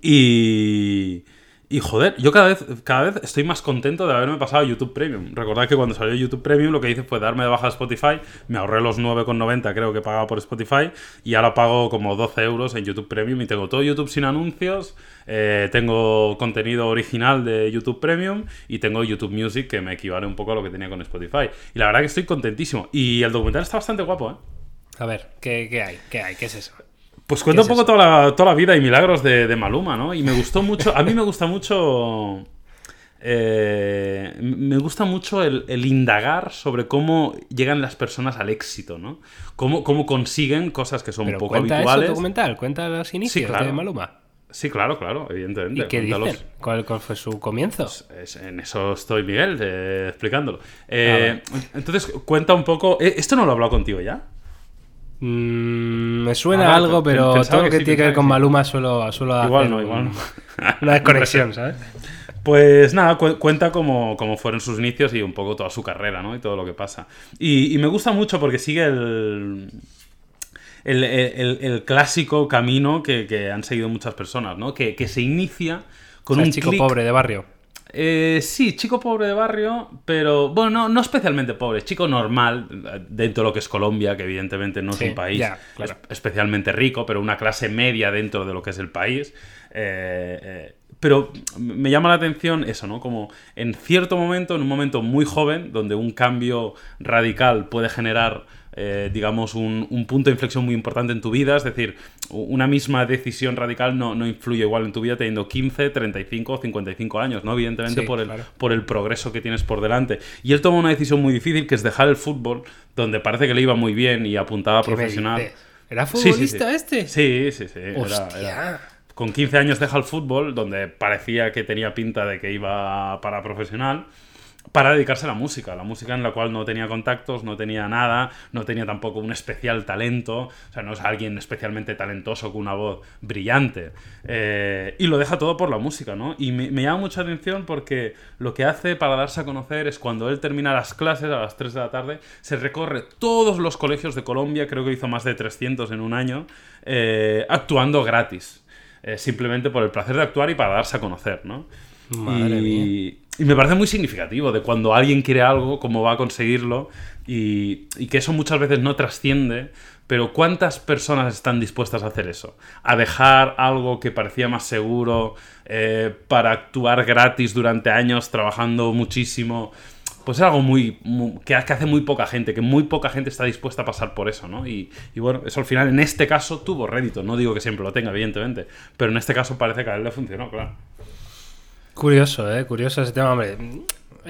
Y... Y joder, yo cada vez, cada vez estoy más contento de haberme pasado a YouTube Premium. Recordad que cuando salió YouTube Premium lo que hice fue darme de baja Spotify, me ahorré los 9,90 creo que pagaba por Spotify y ahora pago como 12 euros en YouTube Premium y tengo todo YouTube sin anuncios, eh, tengo contenido original de YouTube Premium y tengo YouTube Music que me equivale un poco a lo que tenía con Spotify. Y la verdad que estoy contentísimo. Y el documental está bastante guapo, ¿eh? A ver, ¿qué, qué hay? ¿Qué hay? ¿Qué es eso? Pues cuenta un poco toda la, toda la, vida y milagros de, Maluma, ¿no? Y me gustó mucho, a mí me gusta mucho... Eh, me gusta mucho el, indagar sobre cómo llegan las personas al éxito, ¿no? Cómo, cómo consiguen cosas que son un poco cuenta habituales. Eso documental, cuenta los inicios de Maluma. Sí, claro, claro, evidentemente. ¿Y qué dicen? ¿Cuál, fue su comienzo? Pues, en eso estoy, Miguel, eh, explicándolo. Eh, entonces, cuenta un poco. ¿Esto no lo he hablado contigo ya? Mm, me suena algo, pero todo lo que, tiene que ver con Maluma suelo, suelo igual no, igual una desconexión, ¿sabes? Pues nada, cuenta cómo, fueron sus inicios y un poco toda su carrera, ¿no? Y todo lo que pasa. Y, me gusta mucho porque sigue el, el, clásico camino que, han seguido muchas personas, ¿no? Que, se inicia con un chico pobre de barrio. Eh, sí, chico pobre de barrio, pero bueno, no, especialmente pobre, chico normal, dentro de lo que es Colombia, que evidentemente no es un país especialmente rico, pero una clase media dentro de lo que es el país. Eh, eh, pero me llama la atención eso, ¿no? Como en cierto momento, en un momento muy joven, donde un cambio radical puede generar eh, digamos, un, punto de inflexión muy importante en tu vida. Es decir, una misma decisión radical no, influye igual en tu vida teniendo 15, 35 o 55 años, ¿no? Evidentemente por, el, por el progreso que tienes por delante. Y él toma una decisión muy difícil que es dejar el fútbol, donde parece que le iba muy bien y apuntaba a profesional. ¿Era futbolista este? Sí, sí, sí. con 15 años deja el fútbol, donde parecía que tenía pinta de que iba para profesional para dedicarse a la música, la música en la cual no tenía contactos, no tenía nada, no tenía tampoco un especial talento, o sea, no es alguien especialmente talentoso con una voz brillante, eh, y lo deja todo por la música, ¿no? Y me, llama mucha atención porque lo que hace para darse a conocer es cuando él termina las clases a las 3 de la tarde, se recorre todos los colegios de Colombia, creo que hizo más de 300 en un año, eh, actuando gratis, eh, simplemente por el placer de actuar y para darse a conocer, ¿no? Madre mía. Y me parece muy significativo de cuando alguien quiere algo, cómo va a conseguirlo y, que eso muchas veces no trasciende, pero ¿cuántas personas están dispuestas a hacer eso? A dejar algo que parecía más seguro eh, para actuar gratis durante años trabajando muchísimo. Pues es algo muy, que, hace muy poca gente, que muy poca gente está dispuesta a pasar por eso, ¿no? Y, y, bueno, eso al final en este caso tuvo rédito, no digo que siempre lo tenga, evidentemente, pero en este caso parece que a él le funcionó, claro. Curioso, ¿eh? Curioso ese tema, hombre.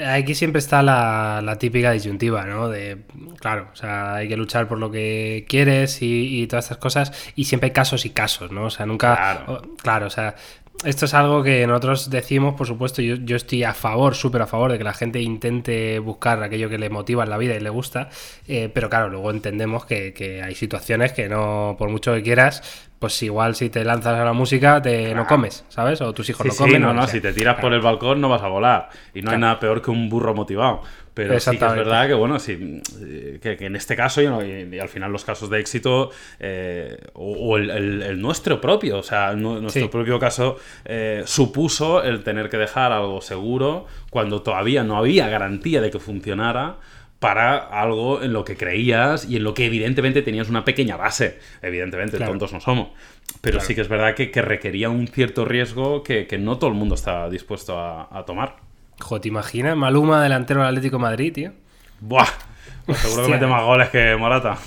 Aquí siempre está la, típica disyuntiva, ¿no? De, claro, o sea, hay que luchar por lo que quieres y, todas estas cosas. Y siempre hay casos y casos, ¿no? O sea, nunca. Claro, o sea, esto es algo que nosotros decimos, por supuesto, yo, yo estoy a favor, súper a favor de que la gente intente buscar aquello que le motiva en la vida y le gusta, eh, pero claro, luego entendemos que, que, hay situaciones que no, por mucho que quieras, pues igual si te lanzas a la música te no comes, ¿sabes? O tus hijos no comen. no, no, si te tiras por el balcón no vas a volar. Y no hay nada peor que un burro motivado. Pero sí que es verdad que, bueno, sí, que, en este caso y, al final los casos de éxito, eh, o, el, nuestro propio, o sea, nuestro propio caso eh, supuso el tener que dejar algo seguro cuando todavía no había garantía de que funcionara para algo en lo que creías y en lo que evidentemente tenías una pequeña base. Evidentemente, tontos no somos. Pero sí que es verdad que, requería un cierto riesgo que, no todo el mundo está dispuesto a, tomar. Jo, ¿te imaginas? Maluma, delantero del Atlético Madrid, tío. Buah. Pues seguro que mete más goles que Morata.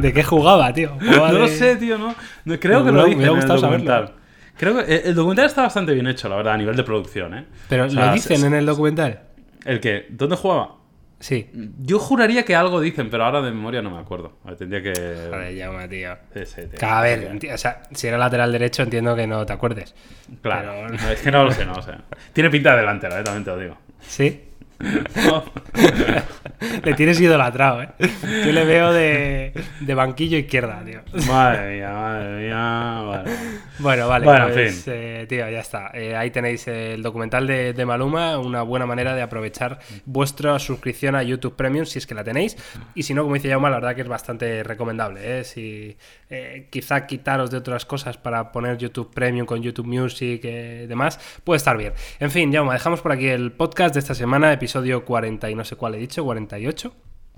¿De qué jugaba, tío? no lo sé, tío, ¿no? creo que lo dice en el documental. Creo que el documental está bastante bien hecho, la verdad, a nivel de producción, ¿eh? Pero lo dicen en el documental. ¿El qué? ¿Dónde jugaba? Sí. Yo juraría que algo dicen, pero ahora de memoria no me acuerdo. Tendría que. Joder, llama, tío. Sí, sí, tío. A ver, o sea, si era lateral derecho, entiendo que no te acuerdes. Claro. es que no lo sé, no lo sé. Tiene pinta de delantera, eh, también te lo digo. Sí. le tienes idolatrado, ¿eh? Yo le veo de, de banquillo izquierda, tío. Madre mía, madre mía. Vale. Bueno, vale. Bueno, en pues, fin. Eh, tío, ya está. Eh, ahí tenéis el documental de, de, Maluma, una buena manera de aprovechar vuestra suscripción a YouTube Premium, si es que la tenéis. Y si no, como dice Jauma, la verdad que es bastante recomendable. ¿eh? Si quizá quitaros de otras cosas para poner YouTube Premium con YouTube Music y demás, puede estar bien. En fin, Jauma, dejamos por aquí el podcast de esta semana, episodio 40 y no sé cuál he dicho, 48.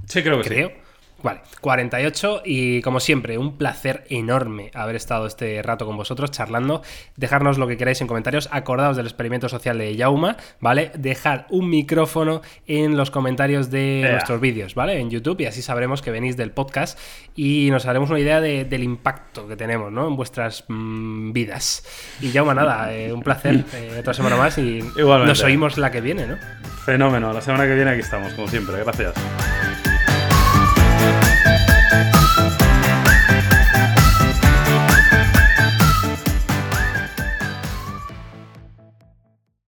Sí, creo que creo. sí. Vale, 48 y como siempre, un placer enorme haber estado este rato con vosotros charlando. Dejarnos lo que queráis en comentarios. Acordaos del experimento social de Yauma, ¿vale? Dejar un micrófono en los comentarios de nuestros vídeos, ¿vale? En YouTube y así sabremos que venís del podcast y nos haremos una idea del impacto que tenemos, ¿no? En vuestras mm, vidas. Y Yauma, nada, eh, un placer eh, otra semana más y nos oímos la que viene, ¿no? Fenómeno, la semana que viene aquí estamos, como siempre. Gracias.